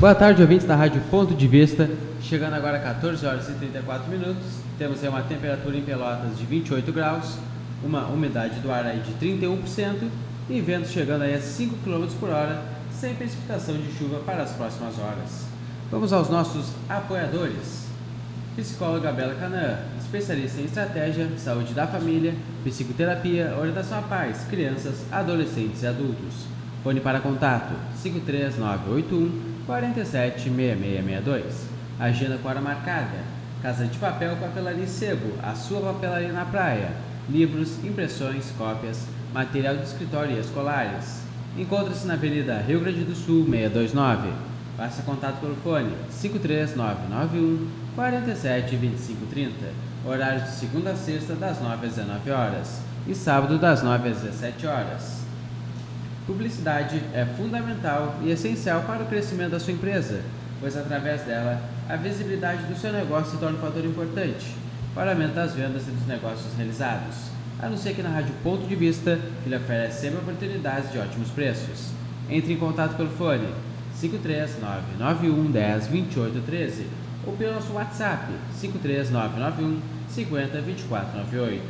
Boa tarde, ouvintes da Rádio Ponto de Vista. Chegando agora a 14 horas e 34 minutos. Temos aí uma temperatura em Pelotas de 28 graus, uma umidade do ar aí de 31% e vento chegando aí a 5 km por hora, sem precipitação de chuva para as próximas horas. Vamos aos nossos apoiadores. Psicóloga Bela Canaã, especialista em estratégia, saúde da família, psicoterapia, orientação à paz, crianças, adolescentes e adultos. Fone para contato 53981 476662. Agenda com hora marcada. Casa de Papel Papelaria Sebo, a sua papelaria na praia. Livros, impressões, cópias, material de escritório e escolares. Encontra-se na Avenida Rio Grande do Sul, 629. Faça contato pelo fone 53991 47 25 30. Horário de segunda a sexta, das 9 às 19 horas. E sábado, das 9 às 17 horas. Publicidade é fundamental e essencial para o crescimento da sua empresa, pois através dela, a visibilidade do seu negócio se torna um fator importante para aumentar as vendas e dos negócios realizados. A não ser que na Rádio Ponto de Vista, que lhe oferece sempre oportunidades de ótimos preços. Entre em contato pelo fone 53991 10 28 13 ou pelo nosso WhatsApp 53991 50 24 98.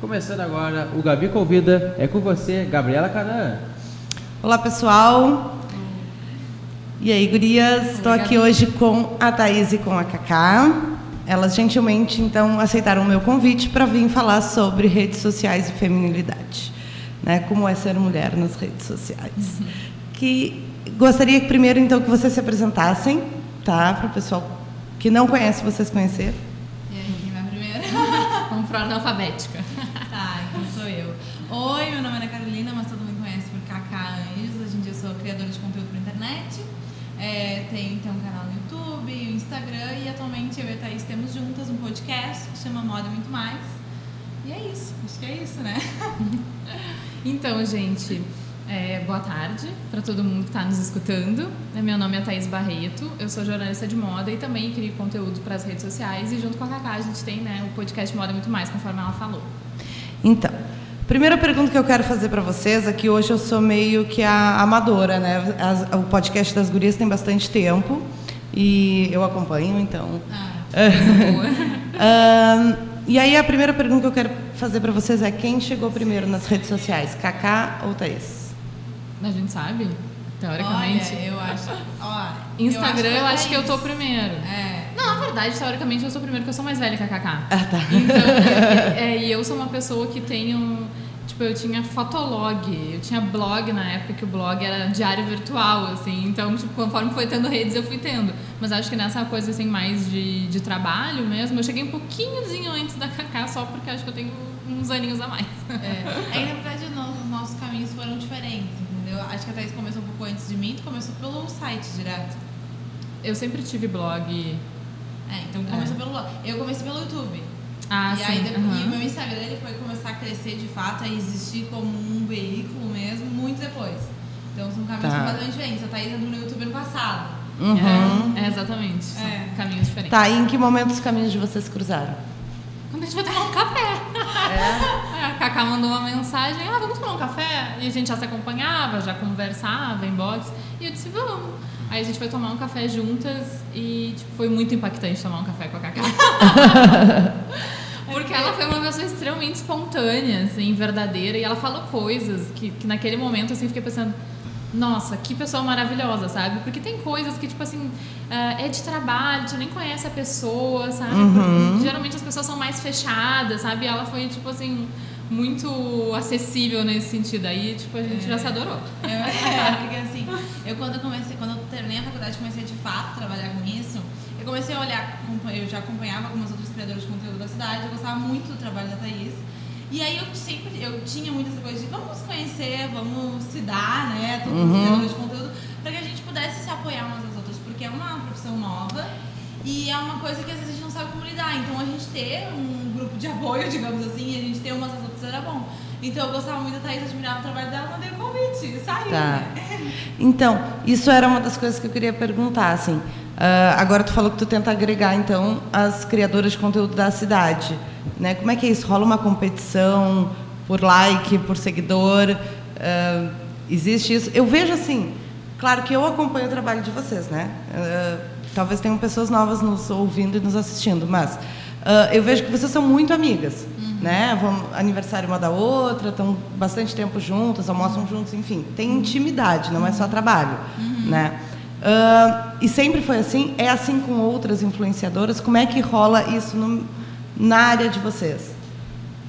Começando agora, o Gabi Convida é com você, Gabriela Canaã. Olá, pessoal. E aí, gurias? Estou aqui hoje com a Thaís e com a Cacá. Elas gentilmente, então, aceitaram o meu convite para vir falar sobre redes sociais e feminilidade. Né? Como é ser mulher nas redes sociais. Uhum. Que gostaria que primeiro, então, que vocês se apresentassem, tá? Para o pessoal que não conhece, vocês conhecer. E aí, quem vai primeiro? Vamos para a alfabética. Tá, então sou eu. Oi, meu nome é Carolina, mas todo mundo conhece por Cacá Anjos. Criadora de conteúdo para internet. É, então um canal no YouTube, o Instagram e atualmente eu e a Thaís temos juntas um podcast que chama Moda Muito Mais. E é isso, acho que é isso, né? então, gente, é, boa tarde para todo mundo que está nos escutando. Meu nome é Thaís Barreto, eu sou jornalista de moda e também crio conteúdo para as redes sociais. E junto com a Cacá a gente tem né, o podcast Moda Muito Mais, conforme ela falou. Então, primeira pergunta que eu quero fazer para vocês é que hoje eu sou meio que a amadora, né? As, o podcast das gurias tem bastante tempo e eu acompanho, então. Ah, e aí a primeira pergunta que eu quero fazer para vocês é quem chegou primeiro nas redes sociais, Cacá ou Thaís? A gente sabe? Teoricamente. Olha, eu acho. Ó, Instagram, eu acho, que, eu, acho que eu tô primeiro. É. Não, na verdade, teoricamente eu sou primeiro, porque eu sou mais velha que a Kaká. Ah, tá. Então, é, e eu sou uma pessoa que um. Tipo, eu tinha fotolog, eu tinha blog na época que o blog era diário virtual, assim. Então, tipo, conforme foi tendo redes, eu fui tendo. Mas acho que nessa coisa, assim, mais de, de trabalho mesmo, eu cheguei um pouquinhozinho antes da Kaká, só porque acho que eu tenho uns aninhos a mais. É. Aí, na verdade, os nossos caminhos foram diferentes entendeu? Acho que a Thaís começou um pouco antes de mim, tu começou pelo site direto. Eu sempre tive blog. É, então começou é. pelo blog. Eu comecei pelo YouTube. Ah, e sim. aí depois, uhum. e o meu Instagram ele foi começar a crescer de fato, a existir como um veículo mesmo, muito depois. Então são caminhos tá. completamente diferentes. A Thaís entrou no YouTube ano passado. Uhum. É, é, exatamente. É. caminhos diferentes. Tá, e em que momento os caminhos de vocês cruzaram? Quando a gente vai tomar um café. É. Cacá mandou uma mensagem, ah, vamos tomar um café? E a gente já se acompanhava, já conversava, inbox. E eu disse, vamos. Aí a gente foi tomar um café juntas e tipo, foi muito impactante tomar um café com a Cacá. Porque ela foi uma pessoa extremamente espontânea, assim, verdadeira, e ela falou coisas que, que naquele momento assim, fiquei pensando, nossa, que pessoa maravilhosa, sabe? Porque tem coisas que, tipo assim, uh, é de trabalho, tu nem conhece a pessoa, sabe? Uhum. Geralmente as pessoas são mais fechadas, sabe? E ela foi, tipo assim, muito acessível nesse sentido. Aí, tipo, a gente é. já se adorou. É, é, porque assim, eu quando eu comecei, quando eu terminei a faculdade, comecei de fato a trabalhar com isso, eu comecei a olhar, eu já acompanhava algumas outras criadoras de conteúdo da cidade, eu gostava muito do trabalho da Thaís. E aí eu sempre, eu tinha muitas coisas de vamos conhecer, vamos se dar, né, todos uhum. os criadores de conteúdo, para que a gente pudesse se apoiar umas às outras, porque é uma profissão nova e é uma coisa que às vezes a gente não sabe como lidar. Então a gente ter um grupo de apoio, digamos assim, a gente ter umas às outras era bom. Então eu gostava muito da Thaís, admirava o trabalho dela, mandei o um convite, saiu, tá. né? Então, isso era uma das coisas que eu queria perguntar, assim. Uh, agora tu falou que tu tenta agregar, então, as criadoras de conteúdo da cidade. Né? Como é que é isso? Rola uma competição por like, por seguidor? Uh, existe isso? Eu vejo assim, Claro que eu acompanho o trabalho de vocês, né? Uh, talvez tenham pessoas novas nos ouvindo e nos assistindo, mas uh, eu vejo que vocês são muito amigas, uhum. né? Vão aniversário uma da outra, estão bastante tempo juntas, almoçam juntos, enfim, tem intimidade, não é só trabalho, uhum. né? Uh, e sempre foi assim? É assim com outras influenciadoras? Como é que rola isso no, na área de vocês?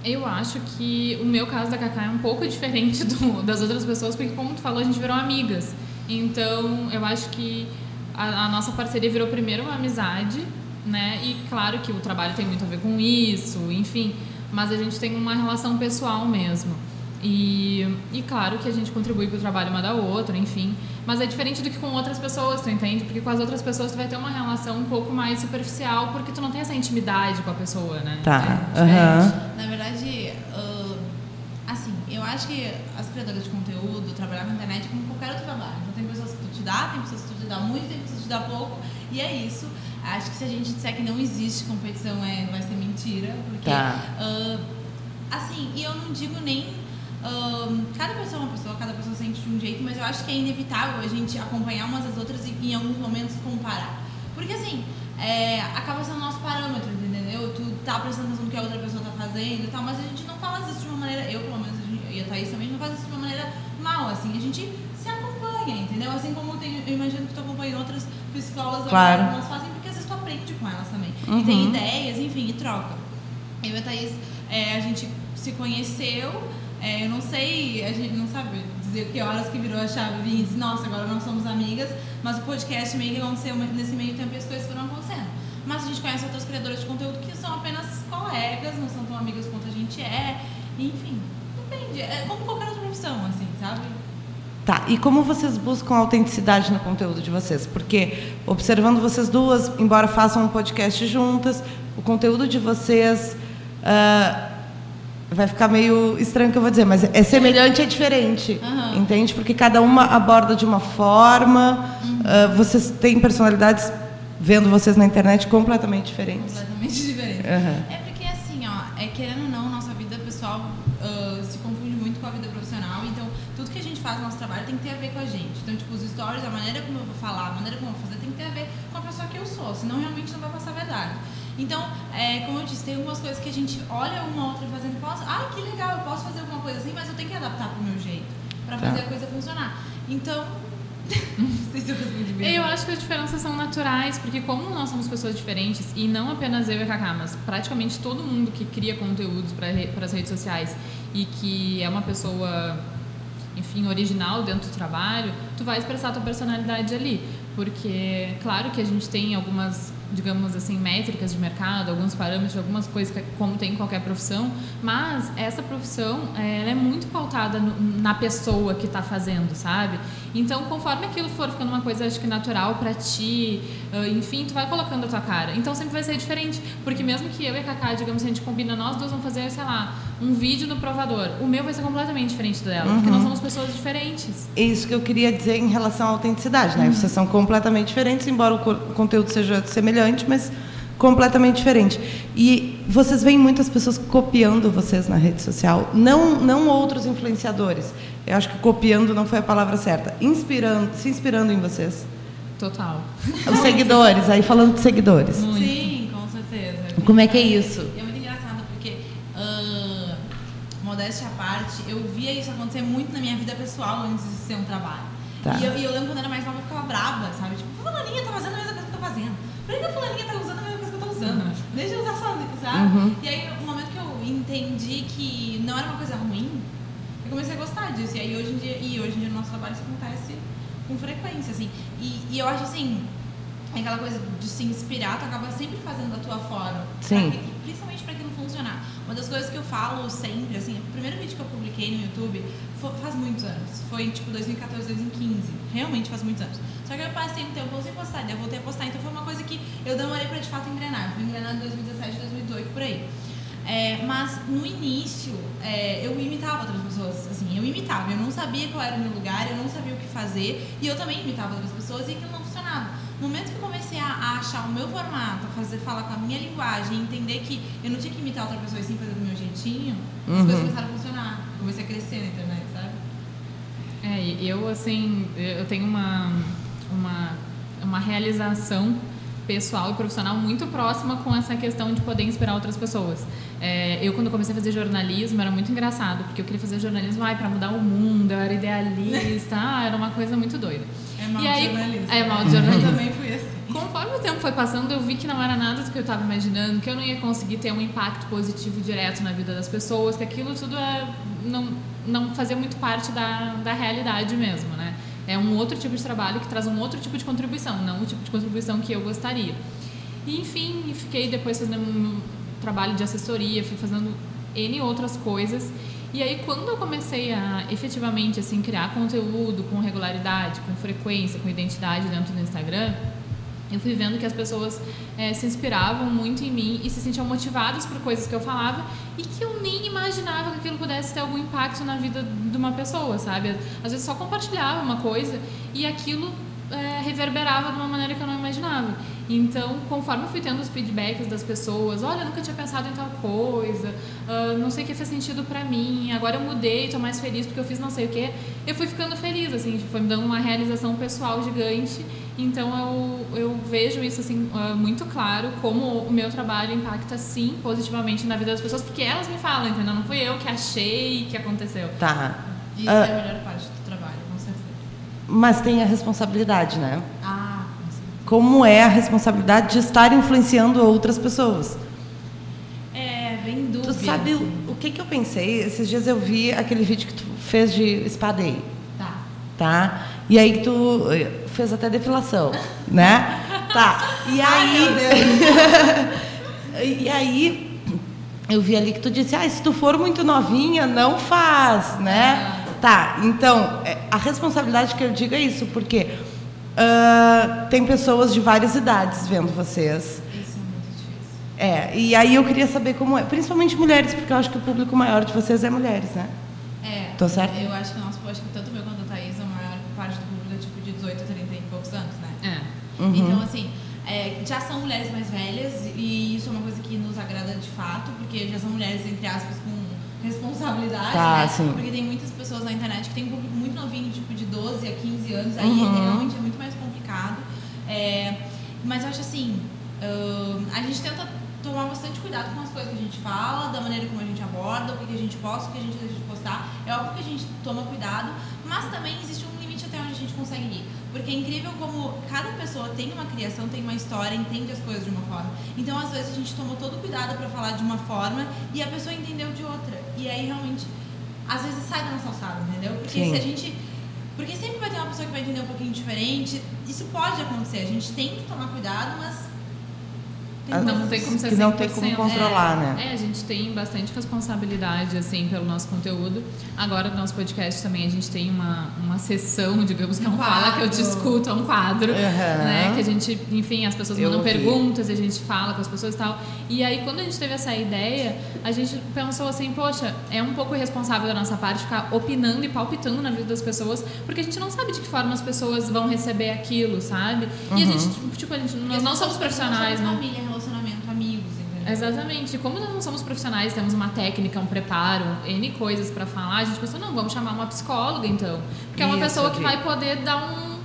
Eu acho que o meu caso da Cacá é um pouco diferente do, das outras pessoas, porque como tu falou, a gente virou amigas. Então, eu acho que a, a nossa parceria virou primeiro uma amizade, né? E claro que o trabalho tem muito a ver com isso, enfim, mas a gente tem uma relação pessoal mesmo. E, e claro que a gente contribui para o trabalho uma da outra, enfim. Mas é diferente do que com outras pessoas, tu entende? Porque com as outras pessoas tu vai ter uma relação um pouco mais superficial, porque tu não tem essa intimidade com a pessoa, né? Tá. É uhum. Na verdade, uh, assim, eu acho que as criadoras de conteúdo, trabalhar com internet é como qualquer outro trabalho. Então tem pessoas que tu te dá, tem pessoas que tu te dá muito, tem dá pouco. E é isso. Acho que se a gente disser que não existe competição, é, vai ser mentira. Porque, tá. uh, assim, e eu não digo nem um, cada pessoa é uma pessoa, cada pessoa sente de um jeito, mas eu acho que é inevitável a gente acompanhar umas às outras e em alguns momentos comparar. Porque assim, é, acaba sendo nosso parâmetro, entendeu? Tu tá prestando atenção no que a outra pessoa tá fazendo e tal, mas a gente não fala isso de uma maneira, eu pelo menos, e a Thaís também não faz isso de uma maneira mal, assim, a gente entendeu? Assim como tem, eu imagino que tu acompanha outras psicólogas, claro. elas fazem, porque às vezes tu aprende com elas também. Uhum. E tem ideias, enfim, e troca. Eu e a Thaís, é, a gente se conheceu é, eu não sei, a gente não sabe dizer que horas que virou a chave e disse, nossa, agora nós somos amigas, mas o podcast meio que aconteceu nesse meio tempo e as coisas foram acontecendo. Mas a gente conhece outras criadoras de conteúdo que são apenas colegas, não são tão amigas quanto a gente é, enfim, depende. É como qualquer outra profissão, assim, sabe? Tá, e como vocês buscam autenticidade no conteúdo de vocês? Porque, observando vocês duas, embora façam um podcast juntas, o conteúdo de vocês. Uh, Vai ficar meio estranho que eu vou dizer, mas é semelhante é diferente. Uhum. Entende? Porque cada uma aborda de uma forma. Uhum. Uh, vocês têm personalidades, vendo vocês na internet, completamente diferentes. Completamente diferentes. Uhum. É porque, assim, ó, é, querendo ou não, nossa vida pessoal uh, se confunde muito com a vida profissional. Então, tudo que a gente faz no nosso trabalho tem que ter a ver com a gente. Então, tipo, os stories, a maneira como eu vou falar, a maneira como eu vou fazer, tem que ter a ver com a pessoa que eu sou. Senão, realmente não vai passar a verdade. Então, é, como eu disse, tem algumas coisas que a gente olha uma outra fazendo e fala, ah, que legal, eu posso fazer alguma coisa assim, mas eu tenho que adaptar pro meu jeito, para fazer tá. a coisa funcionar. Então, não sei se eu acho que as diferenças são naturais, porque como nós somos pessoas diferentes, e não apenas eu e a Cacá, mas praticamente todo mundo que cria conteúdos para as redes sociais e que é uma pessoa, enfim, original dentro do trabalho, tu vai expressar a tua personalidade ali. Porque, claro que a gente tem algumas digamos assim, métricas de mercado, alguns parâmetros, algumas coisas que, como tem em qualquer profissão, mas essa profissão ela é muito pautada no, na pessoa que está fazendo, sabe? Então, conforme aquilo for ficando uma coisa, acho que natural para ti, enfim, tu vai colocando a tua cara. Então, sempre vai ser diferente, porque mesmo que eu e a Cacá, digamos, a gente combina, nós duas vamos fazer, sei lá, um vídeo no provador, o meu vai ser completamente diferente do dela, uhum. porque nós somos pessoas diferentes. É isso que eu queria dizer em relação à autenticidade, né? Uhum. Vocês são completamente diferentes, embora o conteúdo seja semelhante, mas completamente diferente. E vocês veem muitas pessoas copiando vocês na rede social, não não outros influenciadores. Eu acho que copiando não foi a palavra certa. Inspirando, se inspirando em vocês. Total. Os seguidores, aí falando de seguidores. Muito. Sim, com certeza. Como é que é isso? É muito engraçado porque uh, modéstia à parte, eu via isso acontecer muito na minha vida pessoal antes de ser um trabalho. Tá. E, eu, e eu lembro quando era mais nova, eu ficava brava, sabe? Tipo, fulaninha tá fazendo a mesma coisa que eu tô fazendo. Por que a fulaninha tá usando a mesma usando? Deixa eu usar sozinha, sabe? Uhum. E aí, no momento que eu entendi que não era uma coisa ruim, eu comecei a gostar disso. E aí, hoje em dia, e hoje em dia no nosso trabalho isso acontece com frequência, assim. E, e eu acho, assim, aquela coisa de se inspirar, tu acaba sempre fazendo da tua forma. Sim. Pra, principalmente para aquilo funcionar. Uma das coisas que eu falo sempre, assim, o primeiro vídeo que eu publiquei no YouTube foi, faz muitos anos. Foi tipo 2014, 2015. Realmente faz muitos anos. Só que eu passei um tempo sem postar, daí eu voltei a postar. Então foi uma coisa que eu demorei para de fato engrenar. Fui engrenar em 2017, 2018, por aí. É, mas no início é, eu imitava outras pessoas, assim, eu imitava, eu não sabia qual era o meu lugar, eu não sabia o que fazer e eu também imitava outras pessoas e aquilo não. No momento que eu comecei a, achar o meu formato, a fazer falar com a minha linguagem, entender que eu não tinha que imitar outra pessoa e sim fazer do meu jeitinho, uhum. as coisas começaram a funcionar. Eu comecei a crescer na internet, sabe? É, eu assim, eu tenho uma, uma, uma realização pessoal e profissional muito próxima com essa questão de poder inspirar outras pessoas. É, eu, quando comecei a fazer jornalismo, era muito engraçado, porque eu queria fazer jornalismo ai, para mudar o mundo, eu era idealista, ah, era uma coisa muito doida. É mal e aí, jornalista. É mal de jornalismo. Eu também fui assim. Conforme o tempo foi passando, eu vi que não era nada do que eu estava imaginando, que eu não ia conseguir ter um impacto positivo direto na vida das pessoas, que aquilo tudo é, não, não fazia muito parte da, da realidade mesmo, né? É um outro tipo de trabalho que traz um outro tipo de contribuição, não o tipo de contribuição que eu gostaria. E, enfim, fiquei depois fazendo um trabalho de assessoria, fui fazendo N outras coisas. E aí, quando eu comecei a efetivamente assim, criar conteúdo com regularidade, com frequência, com identidade dentro do Instagram, eu fui vendo que as pessoas é, se inspiravam muito em mim e se sentiam motivadas por coisas que eu falava e que eu nem imaginava que aquilo pudesse ter algum impacto na vida de uma pessoa, sabe? Às vezes só compartilhava uma coisa e aquilo é, reverberava de uma maneira que eu não imaginava. Então, conforme eu fui tendo os feedbacks das pessoas, olha, eu nunca tinha pensado em tal coisa, uh, não sei o que fez sentido para mim, agora eu mudei, tô mais feliz porque eu fiz não sei o que, eu fui ficando feliz, assim, foi me dando uma realização pessoal gigante. Então, eu, eu vejo isso, assim, uh, muito claro, como o meu trabalho impacta, sim, positivamente na vida das pessoas, porque elas me falam, entendeu? Não fui eu que achei que aconteceu. Tá. Isso Ah. é a melhor parte do trabalho, com certeza. Mas tem a responsabilidade, né? Ah. Como é a responsabilidade de estar influenciando outras pessoas? É, bem dúvida. Tu sabe o, assim. o que, que eu pensei? Esses dias eu vi aquele vídeo que tu fez de espadeio, Tá. tá? E aí tu eh, fez até depilação, né? Tá. E aí. e aí eu vi ali que tu disse, ah, se tu for muito novinha, não faz, né? Tá, então, é, a responsabilidade que eu digo é isso, porque ah, tem pessoas de várias idades vendo vocês. Isso é muito difícil. É, e aí eu queria saber como é, principalmente mulheres, porque eu acho que o público maior de vocês é mulheres, né? É. Tô certo? Eu acho que o nosso post, tanto meu quanto a Thaís, a maior parte do público é tipo de 18 a 30 e poucos anos, né? É. Uhum. Então, assim, é, já são mulheres mais velhas e isso é uma coisa que nos agrada de fato, porque já são mulheres, entre aspas, com responsabilidade, Tá, né? sim. Porque tem muitas pessoas na internet que tem um público muito novinho, tipo de 12 a 15 anos, aí Uhum. realmente é muito mais complicado. É, mas eu acho assim, ahn, a gente tenta tomar bastante cuidado com as coisas que a gente fala, da maneira como a gente aborda, o que que a gente posta, o que a gente deixa de postar. É óbvio que a gente toma cuidado, mas também existe um limite até onde a gente consegue ir. Porque é incrível como cada pessoa tem uma criação, tem uma história, entende as coisas de uma forma. Então, às vezes, a gente tomou todo o cuidado para falar de uma forma e a pessoa entendeu de outra. E aí, realmente, às vezes sai da nossa alçada, entendeu? Porque Sim. se a gente. Porque sempre vai ter uma pessoa que vai entender um pouquinho diferente. Isso pode acontecer. A gente tem que tomar cuidado, mas. Tem Ah, Não tem como ser que não tem como 100%. controlar, né? É, a gente tem bastante responsabilidade, assim, pelo nosso conteúdo. Agora, no nosso podcast também, a gente tem uma, uma sessão, digamos, que é Um fala que eu discuto, é um quadro, Aham. né? Que a gente, enfim, as pessoas Eu mandam ouvi. perguntas, e a gente fala com as pessoas e tal. E aí, quando a gente teve essa ideia, a gente pensou assim, poxa, é um pouco irresponsável da nossa parte ficar opinando e palpitando na vida das pessoas, porque a gente não sabe de que forma as pessoas vão receber aquilo, sabe? E a Uhum. gente, tipo, a gente, nós não somos profissionais, não são família? Exatamente. Como nós não somos profissionais, temos uma técnica, um preparo, N coisas pra falar, a gente pensou, não, vamos chamar uma psicóloga então. Porque é uma Isso, pessoa que vai poder dar um,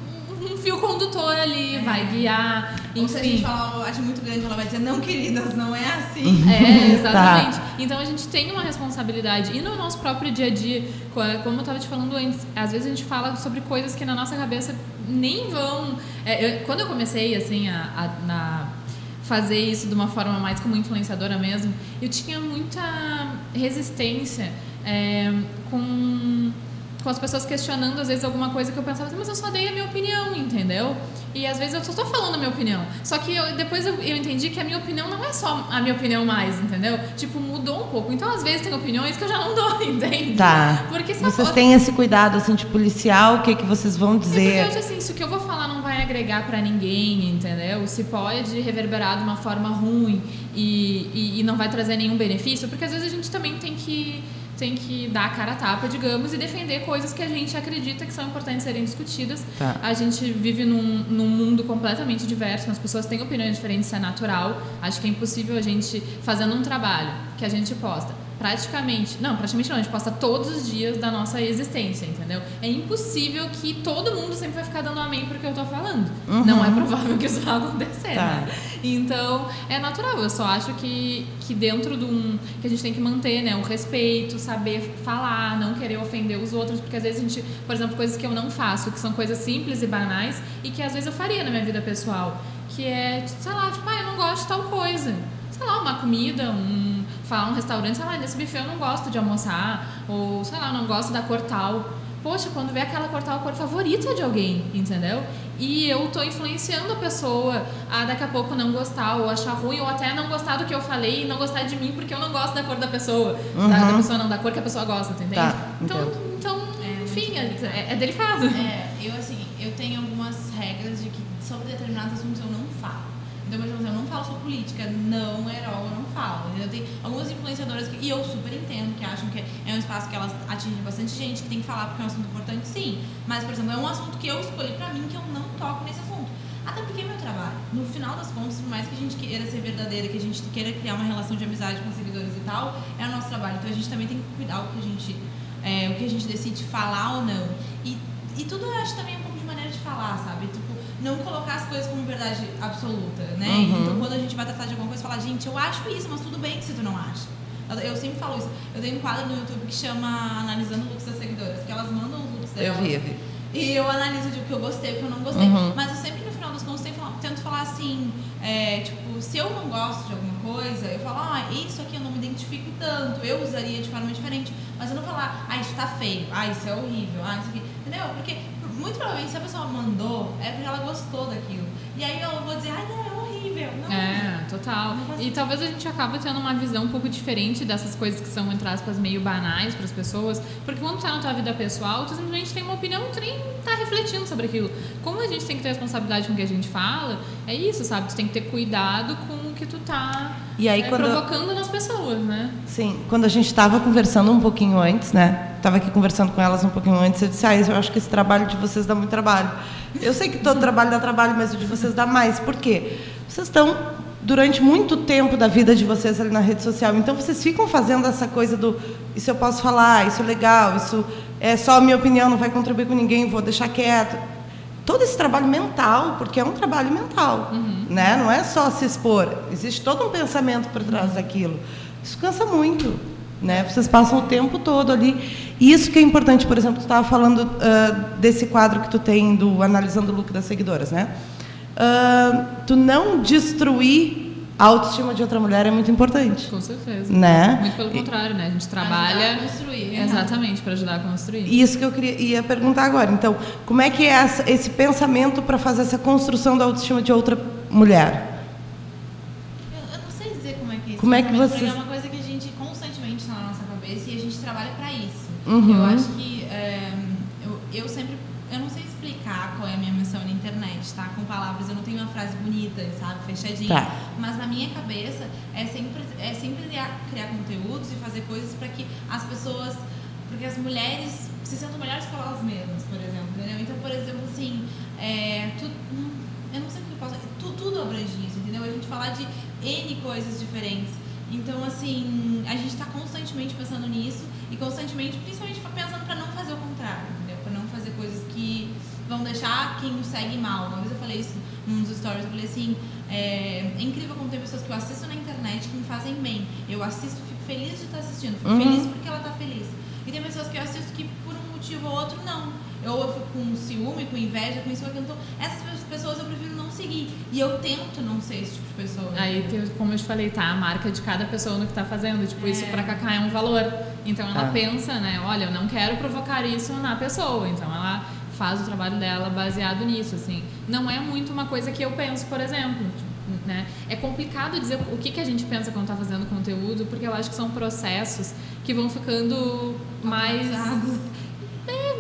um fio condutor ali, vai guiar, Ou se a gente falar, acho muito grande, ela vai dizer, não, queridas, não é assim. É, exatamente. Tá. Então a gente tem uma responsabilidade. E no nosso próprio dia a dia, co- como eu estava te falando antes, às vezes a gente fala sobre coisas que na nossa cabeça nem vão. é, eu- quando eu comecei assim a, a- na- fazer isso de uma forma mais como influenciadora mesmo, eu tinha muita resistência é, com com as pessoas questionando às vezes alguma coisa que eu pensava assim, mas eu só dei a minha opinião, entendeu? E às vezes eu só estou falando a minha opinião. Só que eu- depois eu, eu entendi que a minha opinião não é só a minha opinião mais, entendeu? Tipo, mudou um pouco. Então às vezes tem opiniões que eu já não dou, entende? Tá. Porque Vocês foto- têm esse cuidado, assim, de policial, o que, que vocês vão é porque eu dizer? acho assim, se o que eu vou falar não vai agregar pra ninguém, entendeu? Se pode reverberar de uma forma ruim e, e, e não vai trazer nenhum benefício, porque às vezes a gente também tem que tem que dar a cara a tapa, digamos, e defender coisas que a gente acredita que são importantes serem discutidas. Tá. A gente vive num, num mundo completamente diverso, as pessoas têm opiniões diferentes, isso é natural. Acho que é impossível a gente, fazendo um trabalho que a gente posta praticamente, não, praticamente não, a gente posta todos os dias da nossa existência, entendeu? É impossível que todo mundo sempre vai ficar dando amém porque eu tô falando. Uhum. Não é provável que isso vá acontecer, Tá. né? Então, é natural. Eu só acho que, que dentro de um. que a gente tem que manter, né? O respeito, saber falar, não querer ofender os outros, porque às vezes a gente. Por exemplo, coisas que eu não faço, que são coisas simples e banais e que às vezes eu faria na minha vida pessoal. Que é, sei lá, tipo, ah, eu não gosto de tal coisa. Sei lá, uma comida, um. Falar um restaurante, sei lá, nesse buffet eu não gosto de almoçar, ou sei lá, eu não gosto da cor tal. Poxa, quando vê aquela cor tal, a cor favorita de alguém, entendeu? E eu tô influenciando a pessoa a daqui a pouco não gostar, ou achar ruim, ou até não gostar do que eu falei e não gostar de mim porque eu não gosto da cor da pessoa. Da, da pessoa não, da cor que a pessoa gosta, entende? Tá, então, entendo. então É, enfim, é, é- é delicado. É, eu assim, eu tenho algumas regras de que sobre determinados assuntos eu não falo. Então, por exemplo, eu não falo sobre política, não herói, eu não falo. Eu tenho algumas que, e eu super entendo, que acham que é um espaço que elas atingem bastante gente, que tem que falar porque é um assunto importante, sim. Mas, por exemplo, é um assunto que eu escolhi pra mim que eu não toco nesse assunto. Até porque é meu trabalho. No final das contas, por mais que a gente queira ser verdadeira, que a gente queira criar uma relação de amizade com os seguidores e tal, é o nosso trabalho. Então a gente também tem que cuidar o que a gente, é, o que a gente decide falar ou não. E, e tudo eu acho também um pouco de maneira de falar, sabe? Tipo, não colocar as coisas como verdade absoluta, né? Uhum. Então quando a gente vai tratar de alguma coisa, falar, gente, eu acho isso, mas tudo bem se tu não acha. Eu- Eu sempre falo isso. Eu tenho um quadro no YouTube que chama Analisando Looks das Seguidoras, que elas mandam os looks Eu delas. vi, eu vi. E eu analiso de o que eu gostei, o que eu não gostei. Uhum. Mas eu sempre, no final das contas, tento falar, assim, é, tipo, se eu não gosto de alguma coisa, eu falo, ah, isso aqui eu não me identifico tanto, eu usaria de forma diferente. Mas eu não falar, ah, isso tá feio, ah, isso é horrível, ah, isso aqui. Entendeu? Porque muito provavelmente se a pessoa mandou, é porque ela gostou daquilo. E aí eu vou dizer, ai, não, é. Não, É, total. E talvez a gente acabe tendo uma visão um pouco diferente dessas coisas que são, entre aspas, meio banais para as pessoas. Porque quando tá na tua vida pessoal, tu simplesmente tem uma opinião e tu nem tá refletindo sobre aquilo. Como a gente tem que ter responsabilidade com o que a gente fala, é isso, sabe? Tu tem que ter cuidado com o que tu tá E aí, é, quando- provocando nas pessoas, né? Sim, quando a gente estava conversando um pouquinho antes, né? Estava aqui conversando com elas um pouquinho antes, eu disse, ah, eu acho que esse trabalho de vocês dá muito trabalho. Eu sei que todo trabalho dá trabalho, mas o de vocês dá mais. Por quê? Vocês estão durante muito tempo da vida de vocês ali na rede social, então vocês ficam fazendo essa coisa do isso eu posso falar, isso é legal, isso é só a minha opinião, não vai contribuir com ninguém, vou deixar quieto. Todo esse trabalho mental, porque é um trabalho mental, né? Não é só se expor, existe todo um pensamento por trás daquilo. Isso cansa muito, né? Vocês passam o tempo todo ali. E isso que é importante, por exemplo, tu estava falando ah, desse quadro que tu tem do analisando o look das seguidoras, né? Ah, tu não destruir a autoestima de outra mulher é muito importante, Com certeza. né? Muito pelo contrário, né? A gente trabalha. Ajudar a construir. Exatamente, para ajudar a construir. Isso que eu queria ia perguntar agora. Então, como é que é essa- esse pensamento para fazer essa construção da autoestima de outra mulher? Eu, eu não sei dizer como é que é isso. Como é que vocês- É uma coisa que a gente constantemente está na nossa cabeça e a gente trabalha para isso. Uhum. Eu acho que é, eu, eu sempre. Eu não sei explicar qual é a minha missão na internet, tá? Com palavras, eu não tenho uma frase bonita, sabe? Fechadinha. Tá. Mas na minha cabeça é sempre, é sempre criar, criar conteúdos e fazer coisas para que as pessoas. Porque as mulheres se sintam melhores com elas mesmas, por exemplo. Entendeu? Então, por exemplo, assim. É, tu, não, eu não sei o que eu posso. Tu, tudo abrange isso, entendeu? A gente falar de N coisas diferentes. Então, assim, a gente está constantemente pensando nisso e constantemente, principalmente pensando para não fazer o contrário, entendeu? Para não fazer coisas que vão deixar quem nos segue mal. Uma vez eu falei isso num dos stories, eu falei assim, é, é incrível como tem pessoas que eu assisto na internet que me fazem bem. Eu assisto, fico feliz de estar assistindo, fico Uhum. feliz porque ela está feliz. E tem pessoas que eu assisto que por um motivo ou outro não. Eu, eu fico com ciúme, com inveja, com isso aquilo. Então, essas pessoas eu prefiro não seguir. E eu tento não ser esse tipo de pessoa. Aí, tem, como eu te falei, tá a marca de cada pessoa no que tá fazendo. Tipo, isso pra Cacá é um valor. Então ela Ah. pensa, né? Olha, eu não quero provocar isso na pessoa. Então ela faz o trabalho dela baseado nisso, assim. Não é muito uma coisa que eu penso, por exemplo. Né? É complicado dizer o que, que a gente pensa quando tá fazendo conteúdo, porque eu acho que são processos que vão ficando mais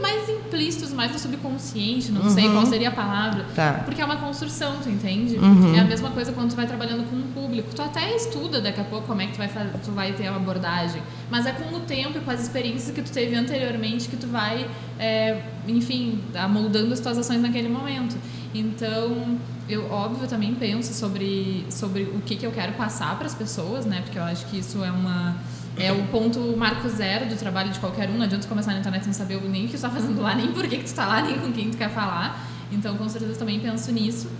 mais implícitos, mais no subconsciente, não sei qual seria a palavra. Tá. Porque é uma construção, tu entende? Uhum. É a mesma coisa quando tu vai trabalhando com um público. Tu até estuda daqui a pouco como é que tu vai, tu vai ter a abordagem. Mas é com o tempo e com as experiências que tu teve anteriormente que tu vai, é, enfim, amoldando as tuas ações naquele momento. Então, eu, óbvio, também penso sobre, sobre o que, que eu quero passar para as pessoas, né? Porque eu acho que isso é uma é o ponto marco zero do trabalho de qualquer um. Não adianta começar na internet sem saber nem o que está fazendo lá, nem por que, está lá, nem com quem tu quer falar. Então, com certeza, também penso nisso.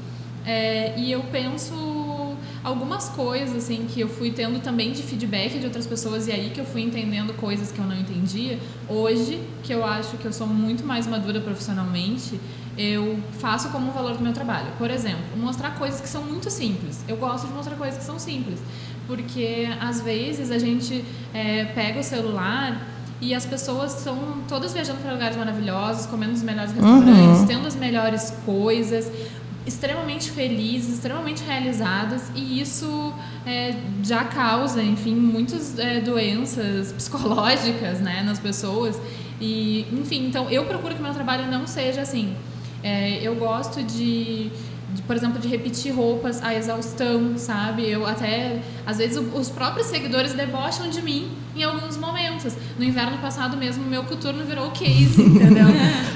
É, e eu penso algumas coisas assim que eu fui tendo também de feedback de outras pessoas e aí que eu fui entendendo coisas que eu não entendia. Hoje, que eu acho que eu sou muito mais madura profissionalmente, eu faço como um valor do meu trabalho. Por exemplo, mostrar coisas que são muito simples. Eu gosto de mostrar coisas que são simples, porque às vezes a gente é, pega o celular e as pessoas estão todas viajando para lugares maravilhosos, comendo os melhores restaurantes, uhum. tendo as melhores coisas, extremamente felizes, extremamente realizadas e isso é, já causa, enfim, muitas é, doenças psicológicas, né, nas pessoas e, enfim, então eu procuro que meu trabalho não seja assim. É, eu gosto de de, por exemplo, de repetir roupas a exaustão, sabe? Eu até, às vezes, os próprios seguidores debocham de mim em alguns momentos. No inverno passado mesmo, meu coturno virou case, entendeu?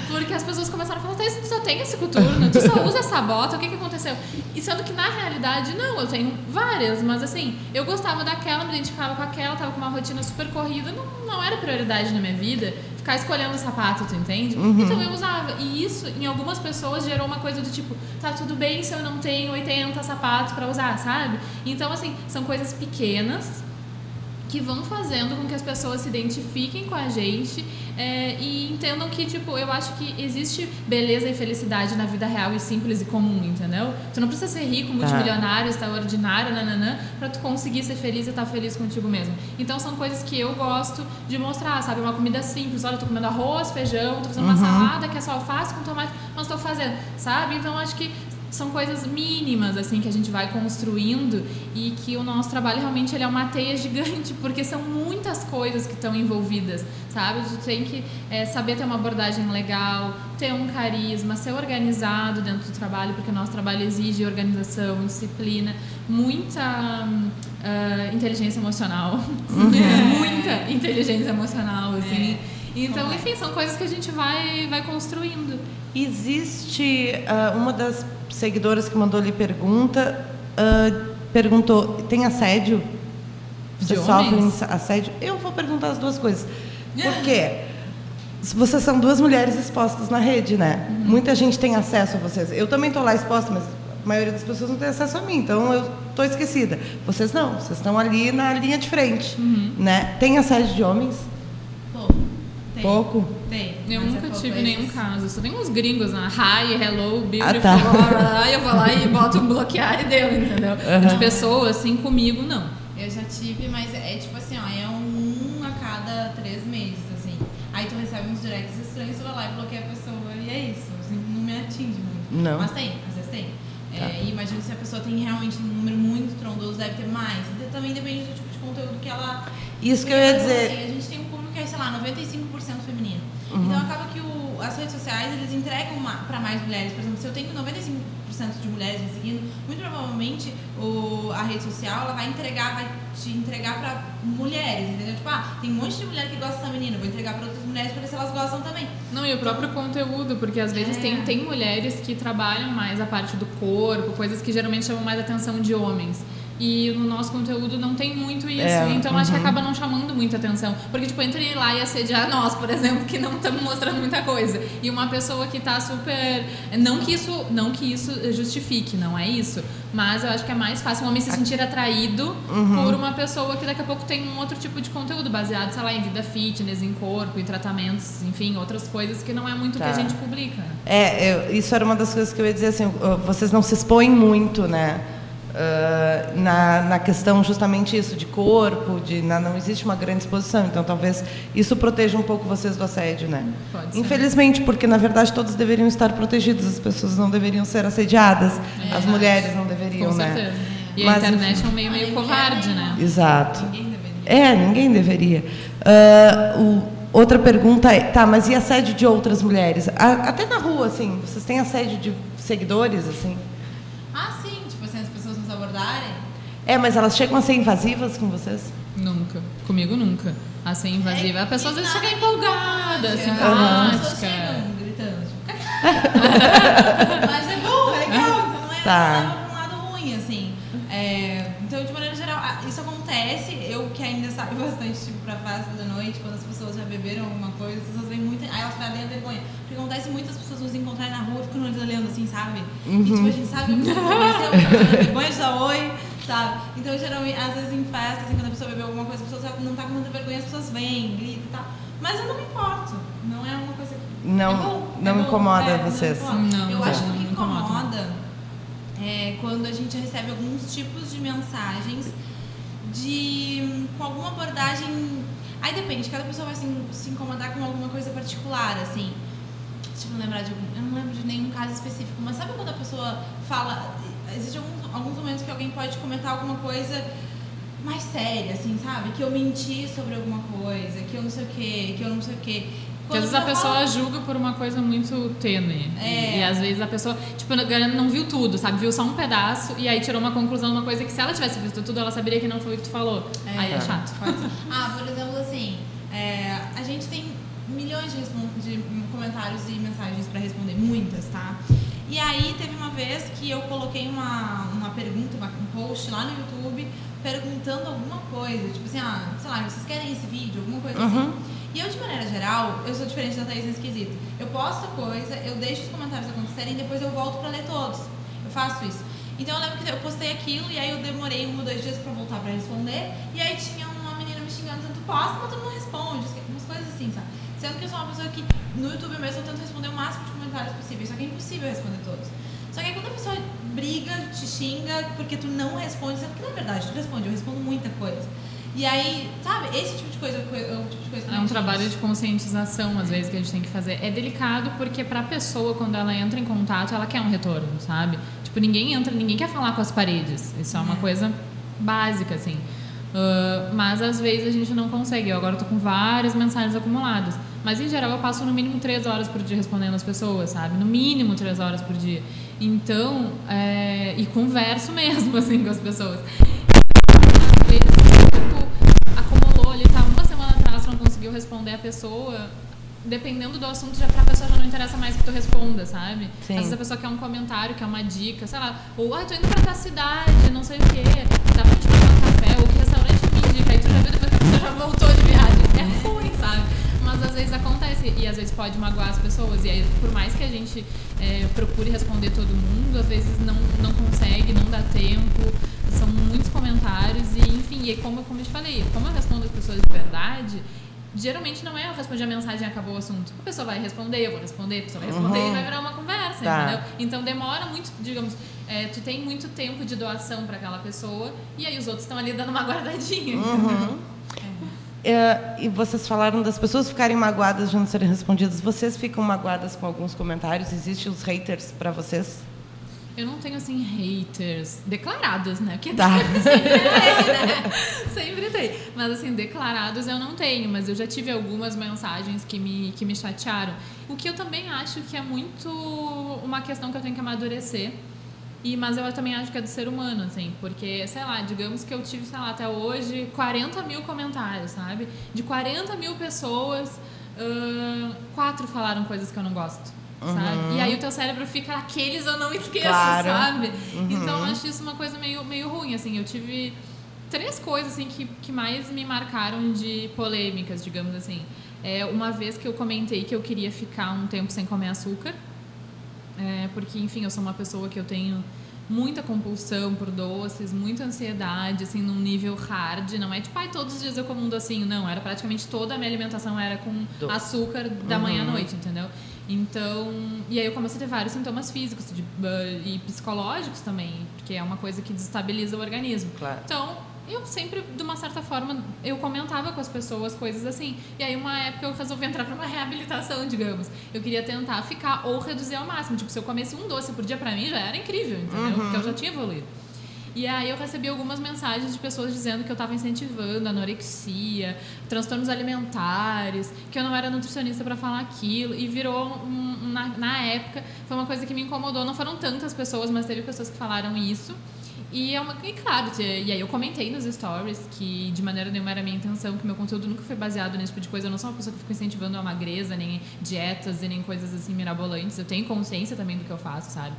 Porque as pessoas começaram a falar, tu só tem esse coturno, tu só usa essa bota, o que que aconteceu? E sendo que, na realidade, não, eu tenho várias, mas assim, eu gostava daquela, me identificava com aquela, tava com uma rotina super corrida, não, não era prioridade na minha vida ficar escolhendo sapato, tu entende? Uhum. Então eu usava. E isso, em algumas pessoas, gerou uma coisa do tipo, tá tudo bem se eu não tenho 80 sapatos para usar, sabe? Então, assim, são coisas pequenas que vão fazendo com que as pessoas se identifiquem com a gente é, e entendam que, tipo, eu acho que existe beleza e felicidade na vida real e simples e comum, entendeu? Tu não precisa ser rico, tá. multimilionário, extraordinário, nananã, pra tu conseguir ser feliz e estar tá feliz contigo mesmo. Então são coisas que eu gosto de mostrar, sabe? Uma comida simples, olha, eu tô comendo arroz, feijão, tô fazendo uhum. uma salada que é só alface com tomate, mas tô fazendo, sabe? Então acho que são coisas mínimas assim que a gente vai construindo e que o nosso trabalho realmente ele é uma teia gigante porque são muitas coisas que estão envolvidas sabe tu tem que é, saber ter uma abordagem legal ter um carisma ser organizado dentro do trabalho porque o nosso trabalho exige organização disciplina muita uh, inteligência emocional uhum. muita inteligência emocional assim é. Então, enfim, são coisas que a gente vai, vai construindo. Existe uh, uma das seguidoras que mandou ali pergunta, uh, perguntou, tem assédio? Você sofre assédio? Eu vou perguntar as duas coisas. Por quê? Vocês são duas mulheres expostas na rede, né? Uhum. Muita gente tem acesso a vocês. Eu também estou lá exposta, mas a maioria das pessoas não tem acesso a mim, então eu estou esquecida. Vocês não, vocês estão ali na linha de frente, uhum. né? Tem assédio de homens? Tem. Pouco? Tem. Eu nunca é tive nenhum caso. Só tem uns gringos na hi, hello, beautiful, ah, tá. blá, eu vou lá e boto um bloquear e deu, entendeu? Uhum. De pessoa, assim, comigo, não. Eu já tive, mas é tipo assim, ó, é um a cada três meses, assim. Aí tu recebe uns directs estranhos, tu vai lá e bloqueia a pessoa e é isso. Assim, não me atinge muito. Não. Mas tem, às vezes tem. Tá. É, e imagino se a pessoa tem realmente um número muito trondoso, deve ter mais. Também depende do tipo de conteúdo que ela. Isso que eu ia dizer. Assim, a gente tem um que é, sei lá, 95% feminino. Uhum. Então acaba que o, as redes sociais eles entregam para mais mulheres. Por exemplo, se eu tenho 95% de mulheres me seguindo, muito provavelmente o, a rede social ela vai entregar, vai te entregar para mulheres, entendeu? Tipo, ah, tem um monte de mulher que gosta dessa menina, vou entregar para outras mulheres para ver se elas gostam também. Não, e o próprio conteúdo, porque às vezes é. tem, tem mulheres que trabalham mais a parte do corpo, coisas que geralmente chamam mais a atenção de homens. E no nosso conteúdo não tem muito isso. É, então uhum. acho que uhum. acaba não chamando muita atenção. Porque, tipo, entre lá e assediar nós, por exemplo, que não estamos mostrando muita coisa. E uma pessoa que está super. Não que isso não que isso justifique, não é isso. Mas eu acho que é mais fácil um homem se sentir atraído uhum. por uma pessoa que daqui a pouco tem um outro tipo de conteúdo, baseado, sei lá, em vida fitness, em corpo, em tratamentos, enfim, outras coisas que não é muito o tá. que a tá. gente publica. É, eu, isso era uma das coisas que eu ia dizer assim, vocês não se expõem muito, né? Uh, na, na questão justamente isso de corpo, de na, não existe uma grande exposição, então talvez isso proteja um pouco vocês do assédio, né? Infelizmente, porque na verdade todos deveriam estar protegidos, as pessoas não deveriam ser assediadas, é, as mulheres não deveriam, com né? Certeza. E Mas, a internet enfim, é um meio meio covarde, né? Exato. Ninguém deveria. É, ninguém deveria. Uh, o, outra pergunta é, tá, mas e assédio de outras mulheres? A, até na rua, assim, vocês têm assédio de seguidores, assim? É, mas elas chegam a ser invasivas com vocês? Nunca. Comigo nunca. A ser invasiva. É, a pessoa às vezes chega empolgada, uhum. simpática. Chegam gritando, tipo, mas é bom, é legal, então não é tá. um lado ruim, assim. É, então, de maneira geral, isso acontece eu que ainda sabe bastante, tipo, pra festa da noite, quando as pessoas já beberam alguma coisa, as pessoas vêm muito. Aí elas perdem a vergonha. Porque acontece muitas pessoas nos encontrarem na rua e ficam nos olhando assim, sabe? E tipo, a gente sabe que a conheceu, vergonha de dar oi, sabe? Então, geralmente, às vezes em festas, assim, quando a pessoa bebeu alguma coisa, a pessoa não tá com muita vergonha, as pessoas vêm, gritam e tal. Mas eu não me importo. Não é uma coisa que. Não- é bom, não é bom, incomoda é, não vocês? incomoda. Não, eu não, acho que o não que incomoda é quando a gente recebe alguns tipos de mensagens de com alguma abordagem. Aí depende, cada pessoa vai se, se incomodar com alguma coisa particular, assim. Deixa eu lembrar de algum. Eu não lembro de nenhum caso específico, mas sabe quando a pessoa fala. Existem alguns, alguns momentos que alguém pode comentar alguma coisa mais séria, assim, sabe? Que eu menti sobre alguma coisa, que eu não sei o quê, que eu não sei o quê. Porque às vezes a pessoa fala- julga por uma coisa muito tênue. É. E às vezes a pessoa, tipo, não- não viu tudo, sabe? Viu só um pedaço e aí tirou uma conclusão de uma coisa que se ela tivesse visto tudo, ela saberia que não foi o que tu falou. É. Aí é chato. Ah, por exemplo, assim, é, a gente tem milhões de, de comentários e mensagens para responder, muitas, tá? E aí teve uma vez que eu coloquei uma, uma pergunta, uma- um post lá no YouTube perguntando alguma coisa, tipo assim, ah, sei lá, vocês querem esse vídeo, alguma coisa Uhum. assim. E eu, de maneira geral, eu sou diferente da Thaís nesse quesito. Eu posto coisa, eu deixo os comentários acontecerem e depois eu volto pra ler todos. Eu faço isso. Então eu lembro que eu postei aquilo e aí eu demorei um ou dois dias pra voltar pra responder. E aí tinha uma menina me xingando, tu posta, mas tu não responde. Umas coisas assim, sabe? Sendo que eu sou uma pessoa que no YouTube mesmo eu tento responder o máximo de comentários possíveis, só que é impossível responder todos. Só que aí quando a pessoa briga, te xinga porque tu não responde, sabe que na verdade tu responde, eu respondo muita coisa. E aí, sabe, esse tipo de coisa é o tipo de coisa que É um trabalho de conscientização, às vezes, que a gente tem que fazer. É delicado porque pra pessoa, quando ela entra em contato, ela quer um retorno, sabe? Tipo, ninguém entra, ninguém quer falar com as paredes. Isso é uma coisa básica, assim. Ah, mas às vezes a gente não consegue. Eu agora tô com várias mensagens acumuladas. Mas em geral eu passo no mínimo três horas por dia respondendo as pessoas, sabe? No mínimo três horas por dia. Então, é, e converso mesmo, assim, com as pessoas. Às vezes, tipo, acumulou ali, tá uma semana atrás, não conseguiu responder a pessoa, dependendo do assunto, já pra pessoa já não interessa mais que tu responda, sabe? Sim. Às vezes a pessoa quer um comentário, quer uma dica, sei lá, ou ah, tô indo pra tua cidade, não sei o quê, dá pra te voltou de viagem. É ruim, sabe? Mas às vezes acontece, e às vezes pode magoar as pessoas, e aí por mais que a gente é, procure responder todo mundo, às vezes não, não consegue, não dá tempo, são muitos comentários, e enfim, e como, como eu te falei, como eu respondo as pessoas de verdade, geralmente não é eu respondi a mensagem e acabou o assunto. A pessoa vai responder, eu vou responder, a pessoa vai responder Uhum. e vai virar uma conversa, Tá. entendeu? Então demora muito, digamos, é, tu tem muito tempo de doação para aquela pessoa e aí os outros estão ali dando uma guardadinha. Uhum. É, e vocês falaram das pessoas ficarem magoadas de não serem respondidas. Vocês ficam magoadas com alguns comentários? Existem os haters para vocês? Eu não tenho assim haters declarados, né? Porque Tá. sempre tem, né? Sempre tem. Mas assim, declarados eu não tenho, mas eu já tive algumas mensagens que me, que me chatearam. O que eu também acho que é muito uma questão que eu tenho que amadurecer. E, mas eu também acho que é do ser humano, assim, porque, sei lá, digamos que eu tive, sei lá, até hoje 40 mil comentários, sabe? De 40 mil pessoas, ahn, quatro falaram coisas que eu não gosto. Sabe? E aí o teu cérebro fica aqueles eu não esqueço, Claro. sabe? Então eu acho isso uma coisa meio, meio ruim, assim. Eu tive três coisas assim que, que mais me marcaram de polêmicas, digamos assim. É, uma vez que eu comentei que eu queria ficar um tempo sem comer açúcar, é, porque, enfim, eu sou uma pessoa que eu tenho muita compulsão por doces, muita ansiedade, assim, num nível hard. Não é tipo, ai, todos os dias eu como um docinho. Não, era praticamente toda a minha alimentação era com Doce. açúcar da manhã à noite, entendeu? Então, e aí eu comecei a ter vários sintomas físicos de, ah, e psicológicos também, porque é uma coisa que desestabiliza o organismo. Claro. Então, eu sempre, de uma certa forma, eu comentava com as pessoas coisas assim. E aí, uma época, eu resolvi entrar para uma reabilitação, digamos. Eu queria tentar ficar ou reduzir ao máximo. Tipo, se eu comesse um doce por dia, para mim, já era incrível, entendeu? Porque eu já tinha evoluído. E aí eu recebi algumas mensagens de pessoas dizendo que eu estava incentivando anorexia, transtornos alimentares, que eu não era nutricionista para falar aquilo. E virou, um- na, na época, foi uma coisa que me incomodou. Não foram tantas pessoas, mas teve pessoas que falaram isso. E, é uma, e claro, e aí eu comentei nos stories que de maneira nenhuma era a minha intenção, que meu conteúdo nunca foi baseado nesse tipo de coisa. Eu não sou uma pessoa que fica incentivando a magreza, nem dietas e nem coisas assim mirabolantes. Eu tenho consciência também do que eu faço, sabe?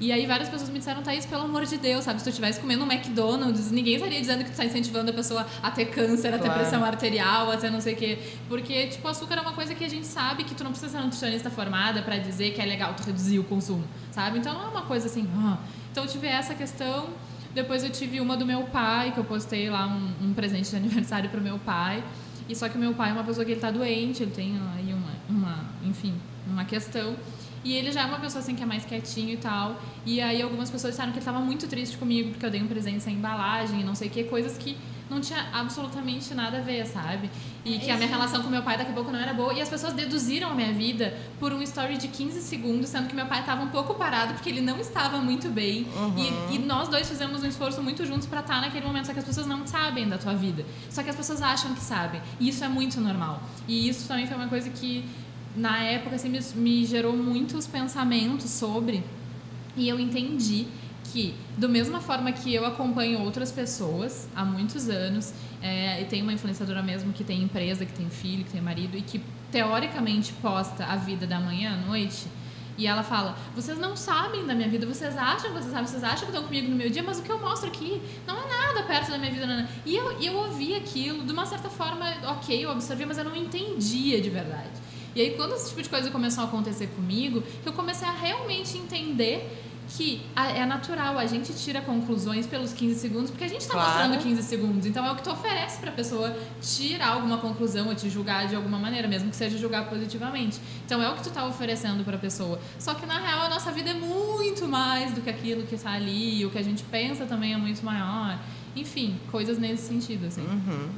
E aí várias pessoas me disseram, Thaís, pelo amor de Deus, sabe? Se tu estivesse comendo um McDonald's, ninguém estaria dizendo que tu tá incentivando a pessoa a ter câncer, a ter Claro. pressão arterial, a ter não sei o quê. Porque, tipo, açúcar é uma coisa que a gente sabe que tu não precisa ser nutricionista formada pra dizer que é legal tu reduzir o consumo, sabe? Então não é uma coisa assim, ah. Então eu tive essa questão. Depois eu tive uma do meu pai, que eu postei lá um, um presente de aniversário pro meu pai. E só que o meu pai é uma pessoa que ele tá doente, ele tem aí uma, uma enfim, uma questão. E ele já é uma pessoa assim que é mais quietinho e tal. E aí algumas pessoas disseram que ele tava muito triste comigo porque eu dei um presente sem embalagem e não sei o que, coisas que não tinha absolutamente nada a ver, sabe? E que a minha relação com meu pai daqui a pouco não era boa. E as pessoas deduziram a minha vida por um story de 15 segundos, sendo que meu pai estava um pouco parado porque ele não estava muito bem. E, e nós dois fizemos um esforço muito juntos pra estar naquele momento. Só que as pessoas não sabem da tua vida. Só que as pessoas acham que sabem. E isso é muito normal. E isso também foi uma coisa que, na época, assim, me, me gerou muitos pensamentos sobre. E eu entendi que, do mesma forma que eu acompanho outras pessoas há muitos anos, é, e tem uma influenciadora mesmo que tem empresa, que tem filho, que tem marido, e que teoricamente posta a vida da manhã à noite, e ela fala: Vocês não sabem da minha vida, vocês acham vocês sabem, vocês acham que estão comigo no meu dia, mas o que eu mostro aqui não é nada perto da minha vida. Não. E eu, eu ouvi aquilo, de uma certa forma, ok, eu absorvi, mas eu não entendia de verdade. E aí, quando esse tipo de coisa começou a acontecer comigo, eu comecei a realmente entender que a- é natural, a gente tira conclusões pelos 15 segundos, porque a gente tá Claro. mostrando 15 segundos. Então é o que tu oferece pra pessoa tirar alguma conclusão ou te julgar de alguma maneira, mesmo que seja julgar positivamente. Então é o que tu tá oferecendo pra pessoa. Só que na real a nossa vida é muito mais do que aquilo que tá ali, e o que a gente pensa também é muito maior. Enfim, coisas nesse sentido, assim. Uhum.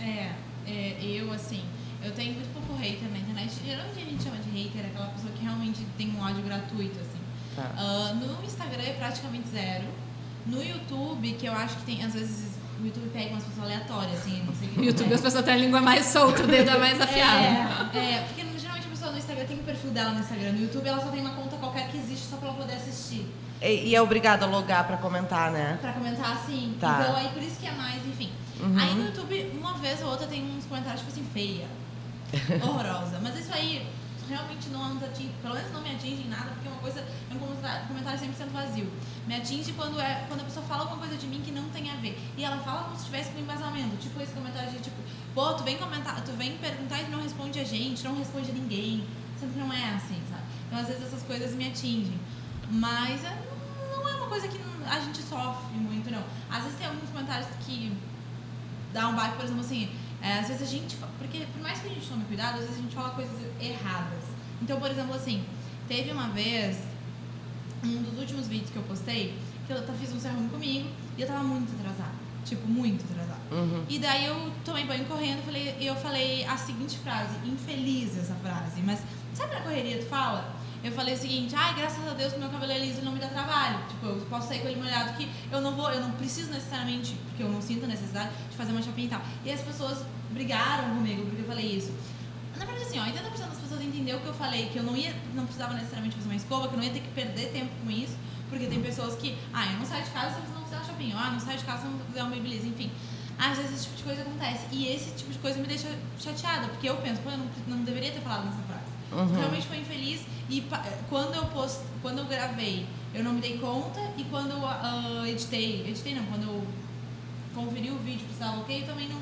É, é, eu, assim, eu tenho muito pouco hater na internet. Geralmente a gente chama de hater aquela pessoa que realmente tem um ódio gratuito, assim. Tá. Ah, no Instagram é praticamente zero. No YouTube, que eu acho que tem, às vezes, o YouTube pega umas pessoas aleatórias, assim, não sei o que. No YouTube as pessoas têm a língua mais solta, o dedo é mais afiado. É, é, porque geralmente a pessoa no Instagram tem o perfil dela no Instagram. No YouTube ela só tem uma conta qualquer que existe só pra ela poder assistir. E, e é obrigado a logar pra comentar, né? Pra comentar assim. Tá. Então aí por isso que é mais, enfim. Uhum. Aí no YouTube, uma vez ou outra, tem uns comentários, tipo assim, feia. Horrorosa. Mas isso aí realmente não nos atinge, pelo menos não me atinge em nada, porque é uma coisa, é um comentário, comentário 100% vazio. Me atinge quando, é, quando a pessoa fala alguma coisa de mim que não tem a ver. E ela fala como se tivesse com embasamento. Tipo esse comentário de tipo, pô, tu vem comentar, tu vem perguntar e não responde a gente, não responde a ninguém. Que não é assim, sabe? Então às vezes essas coisas me atingem. Mas é, não é uma coisa que a gente sofre muito, não. Às vezes tem alguns comentários que dá um baque, por exemplo, assim, é, às vezes a gente. Porque por mais que a gente tome cuidado, às vezes a gente fala coisas erradas. Então, por exemplo, assim, teve uma vez, um dos últimos vídeos que eu postei, que eu fiz um sermão comigo e eu tava muito atrasada. Tipo, muito atrasada. Uhum. E daí eu tomei banho correndo falei, e eu falei a seguinte frase, infeliz essa frase, mas sabe na correria tu fala? Eu falei o seguinte, ai, graças a Deus que meu cabelo é liso e não me dá trabalho. Tipo, eu posso sair com ele molhado que eu não vou, eu não preciso necessariamente, porque eu não sinto a necessidade de fazer uma chapinha e tal. E as pessoas brigaram comigo porque eu falei isso. Na verdade, assim, ó, 80% das pessoas entendeu que eu falei que eu não ia, não precisava necessariamente fazer uma escova, que eu não ia ter que perder tempo com isso, porque tem pessoas que, ah, eu não saio de casa se você não fizer uma chapinha, ah, não saio de casa se não fizer uma babyliss, enfim. Às vezes esse tipo de coisa acontece. E esse tipo de coisa me deixa chateada, porque eu penso, pô, eu não, não deveria ter falado nessa frase. Uhum. Realmente foi infeliz. E pa- quando eu post, quando eu gravei, eu não me dei conta. E quando eu ah, editei, editei não, quando eu conferi o vídeo que estava ok, também não.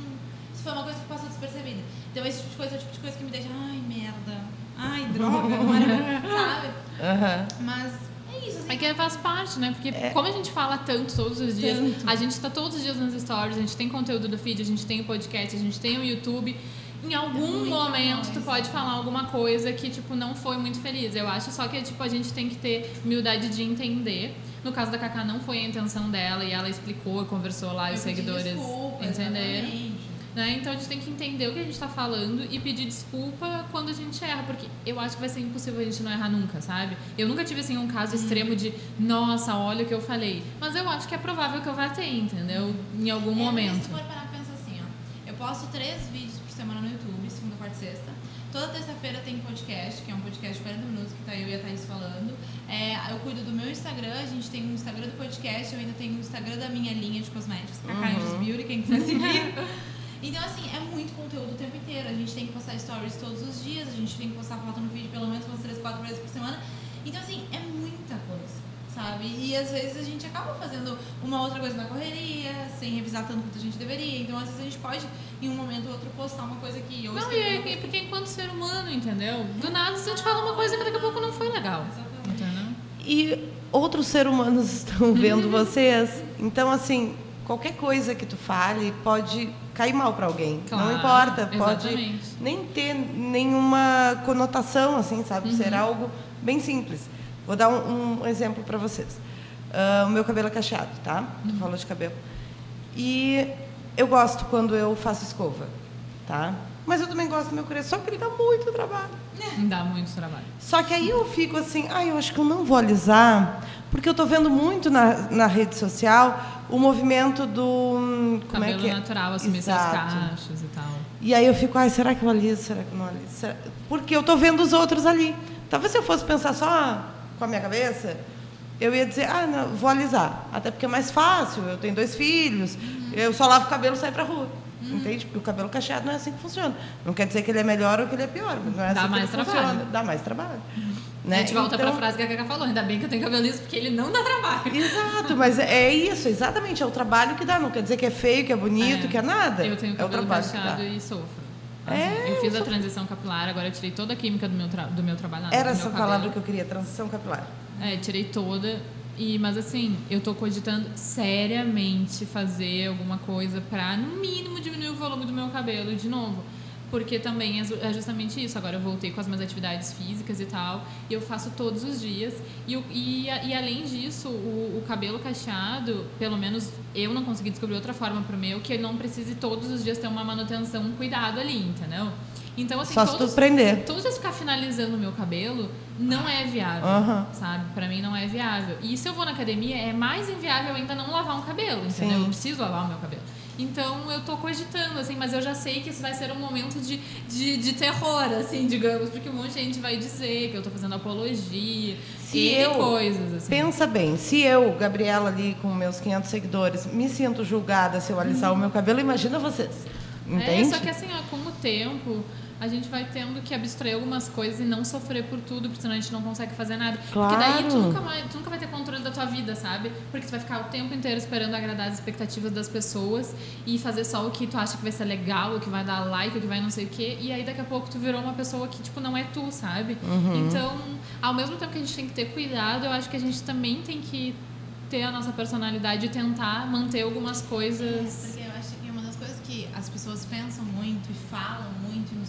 Isso foi uma coisa que passou despercebida. Então esse tipo de coisa é o tipo de coisa que me deixa, ai, merda. Ai, droga, agora, sabe? Aham. Mas é isso, assim. É que faz parte, né? Porque como a gente fala tanto todos os dias, Tanto. a gente tá todos os dias nas stories, a gente tem conteúdo do feed, a gente tem o podcast, a gente tem o YouTube. Em algum muito momento tu pode falar alguma coisa que, tipo, não foi muito feliz. Eu acho só que, tipo, a gente tem que ter humildade de entender. No caso da Kaká, não foi a intenção dela e ela explicou e conversou lá e os seguidores desculpa, entenderam. Né? Então a gente tem que entender o que a gente está falando e pedir desculpa quando a gente erra, porque eu acho que vai ser impossível a gente não errar nunca, sabe? Eu nunca tive assim um caso extremo de, nossa, olha o que eu falei. Mas eu acho que é provável que eu vá ter, entendeu? Em algum É, momento. Se for parar pensar assim, ó. Eu posto três vídeos semana no YouTube, segunda, quarta e sexta. Toda terça-feira tem podcast, que é um podcast de 40 minutos, que tá eu e a Thaís falando. É, eu cuido do meu Instagram, a gente tem o Instagram do podcast, eu ainda tenho o Instagram da minha linha de cosméticos, Cacaios Beauty, quem quiser seguir. Então, assim, é muito conteúdo o tempo inteiro. A gente tem que postar stories todos os dias, a gente tem que postar foto no vídeo pelo menos umas 3, 4 vezes por semana. Então, assim, é muita coisa, sabe? E às vezes a gente acaba fazendo uma outra coisa na correria, sem revisar tanto quanto a gente deveria. Então, às vezes a gente pode, em um momento ou outro, postar uma coisa que eu Não, e é, porque enquanto ser humano, entendeu? Do nada a gente fala uma coisa que daqui a pouco não foi legal. Exatamente. Entendeu? E outros seres humanos estão vendo vocês. Então, assim, qualquer coisa que tu fale pode cair mal para alguém. Claro, não importa, pode exatamente. nem ter nenhuma conotação, assim, sabe? Ser algo bem simples. Vou dar um, um exemplo para vocês. Ah, o meu cabelo é cacheado, tá? Tu falou de cabelo. E eu gosto quando eu faço escova, tá? Mas eu também gosto do meu crespo, só que ele dá muito trabalho. Dá muito trabalho. Só que aí eu fico assim, ah, eu acho que eu não vou alisar, porque eu estou vendo muito na, na rede social o movimento do. hum, Como Cabelo é que é? natural, assumir Exato. cachos e tal. E aí eu fico, ai, será que eu aliso? Será que eu não aliso? Será- Porque eu estou vendo os outros ali. Talvez se eu fosse pensar só com a minha cabeça, eu ia dizer, ah, não, vou alisar. Até porque é mais fácil, eu tenho dois filhos, eu só lavo o cabelo e saio pra rua. Entende? Porque o cabelo cacheado não é assim que funciona. Não quer dizer que ele é melhor ou que ele é pior, mas não é Dá assim mais que ele trabalho. funciona. Dá mais trabalho. Né? A gente volta Então- pra frase que a Cacá falou. Ainda bem que eu tenho cabelo liso, porque ele não dá trabalho. Exato, mas é isso, exatamente. É o trabalho que dá. Não quer dizer que é feio, que é bonito, É. que é nada. Eu tenho é o cabelo trabalho cacheado e sofro. É, eu fiz a transição capilar, agora eu tirei toda a química do meu, tra- do meu trabalho. Era essa palavra que eu queria, transição capilar. É, tirei toda. E, mas assim, eu tô cogitando seriamente fazer alguma coisa pra, no mínimo, diminuir o volume do meu cabelo de novo. Porque também é é justamente isso. Agora eu voltei com as minhas atividades físicas e tal. E eu faço todos os dias. E, e, e além disso, o, o cabelo cacheado, pelo menos eu não consegui descobrir outra forma pro meu, que eu não precise todos os dias ter uma manutenção, um cuidado ali, entendeu? Então, assim, Só se tu todos, prender. todos os dias ficar finalizando o meu cabelo não é viável, Aham. sabe? Pra mim não é viável. E se eu vou na academia, é mais inviável ainda não lavar um cabelo, entendeu? Sim. Eu preciso lavar o meu cabelo. Então eu tô cogitando, assim, mas eu já sei que isso vai ser um momento de, de, de terror, assim, digamos, porque um monte de gente vai dizer que eu tô fazendo apologia, Se e eu coisas, assim. Pensa bem, se eu, Gabriela, ali com meus 500 seguidores, me sinto julgada se eu alisar o meu cabelo, imagina vocês. Entende? É, só que assim, ó, com o tempo, a gente vai tendo que abstrair algumas coisas e não sofrer por tudo, porque senão a gente não consegue fazer nada. Porque daí tu Claro. nunca, mais, tu nunca vai ter controle da tua vida, sabe? Porque tu vai ficar o tempo inteiro esperando agradar as expectativas das pessoas e fazer só o que tu acha que vai ser legal, o que vai dar like, o que vai não sei o quê. E aí daqui a pouco tu virou uma pessoa que, tipo, não é tu, sabe? Uhum. Então, ao mesmo tempo que a gente tem que ter cuidado, eu acho que a gente também tem que ter a nossa personalidade e tentar manter algumas coisas. Porque eu acho que uma das coisas que as pessoas pensam muito e falam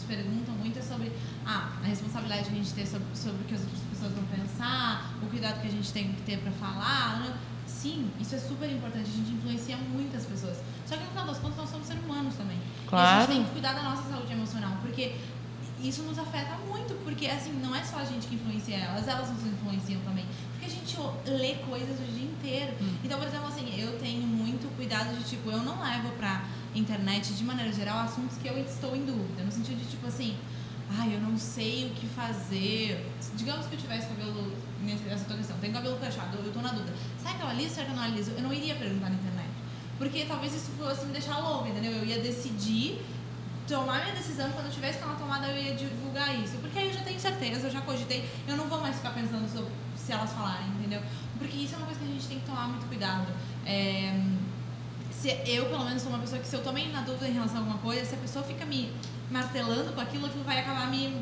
perguntam muito é sobre ah, a responsabilidade que a gente tem sobre, sobre o que as outras pessoas vão pensar, o cuidado que a gente tem que ter pra falar. né? Sim, isso é super importante, a gente influencia muitas pessoas. Só que no final das contas nós somos seres humanos também. E a Claro. gente tem que cuidar da nossa saúde emocional, porque isso nos afeta muito, porque assim, não é só a gente que influencia elas, elas nos influenciam também. Porque a gente lê coisas o dia inteiro. Então, por exemplo, assim, eu tenho cuidado de, tipo, eu não levo pra internet, de maneira geral, assuntos que eu estou em dúvida. No sentido de, tipo assim, ai, eu não sei o que fazer. Digamos que eu tivesse cabelo nessa tua questão, tenho cabelo cacheado, eu tô na dúvida. Será que eu aliso, será que eu não aliso? Eu não iria perguntar na internet. Porque talvez isso fosse me deixar louca, entendeu? Eu ia decidir tomar minha decisão, quando eu tivesse com ela tomada, eu ia divulgar isso. Porque aí eu já tenho certeza, eu já cogitei, eu não vou mais ficar pensando sobre se elas falarem, entendeu? Porque isso é uma coisa que a gente tem que tomar muito cuidado. É, se eu, pelo menos, sou uma pessoa que se eu tomei na dúvida em relação a alguma coisa, se a pessoa fica me martelando com aquilo, aquilo vai acabar me,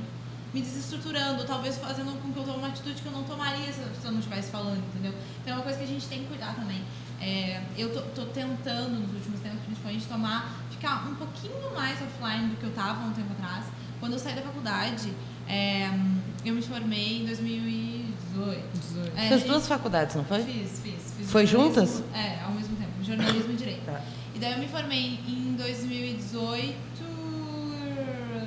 me desestruturando, talvez fazendo com que eu tome uma atitude que eu não tomaria se eu não estivesse falando, entendeu? Então é uma coisa que a gente tem que cuidar também. É, eu tô, tô tentando, nos últimos tempos, principalmente, tomar, ficar um pouquinho mais offline do que eu tava há um tempo atrás. Quando eu saí da faculdade, é, eu me formei em 2018. É, Fez duas faculdades, não foi? Fiz, fiz. fiz Foi juntas? É, ao mesmo. Jornalismo e Direito. Tá. E daí eu me formei em 2018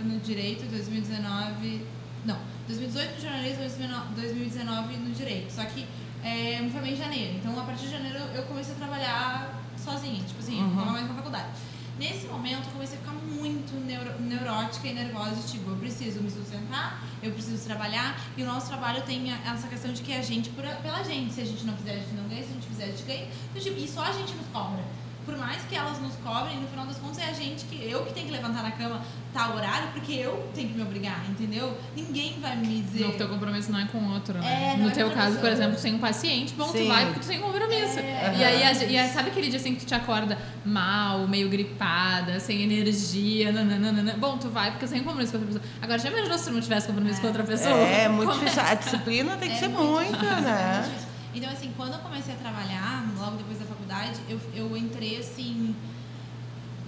no Direito, 2019... Não, 2018 no Jornalismo, 2019 no Direito. Só que é, eu me formei em janeiro. Então, a partir de janeiro, eu comecei a trabalhar sozinha. Tipo assim, eu não mais na faculdade. Nesse momento, eu comecei a ficar muito neuro- neurótica e nervosa. Tipo, eu preciso me sustentar, eu preciso trabalhar. E o nosso trabalho tem essa questão de que é a gente por, pela gente. Se a gente não fizer, a gente não ganha. Se a gente fizer, a gente ganha. Então, tipo, e só a gente nos cobra. Por mais que elas nos cobrem, no final das contas é a gente que eu que tenho que levantar na cama tal horário, porque eu tenho que me obrigar, entendeu? Ninguém vai me dizer. No teu compromisso não é com outro, né? É, não no é teu caso, por exemplo, tu tem um paciente, bom, Sim. tu vai porque tu tem um compromisso. É. E aí, a e aí, sabe aquele dia assim que tu te acorda mal, meio gripada, sem energia, nananana. Bom, tu vai porque tu tem um compromisso com outra pessoa. Agora, já imaginou se tu não tivesse compromisso com outra pessoa? É, muito Como difícil. A disciplina tem que É ser muito muita, difícil, né? Então, assim, quando eu comecei a trabalhar, logo depois da faculdade, eu, eu entrei, assim,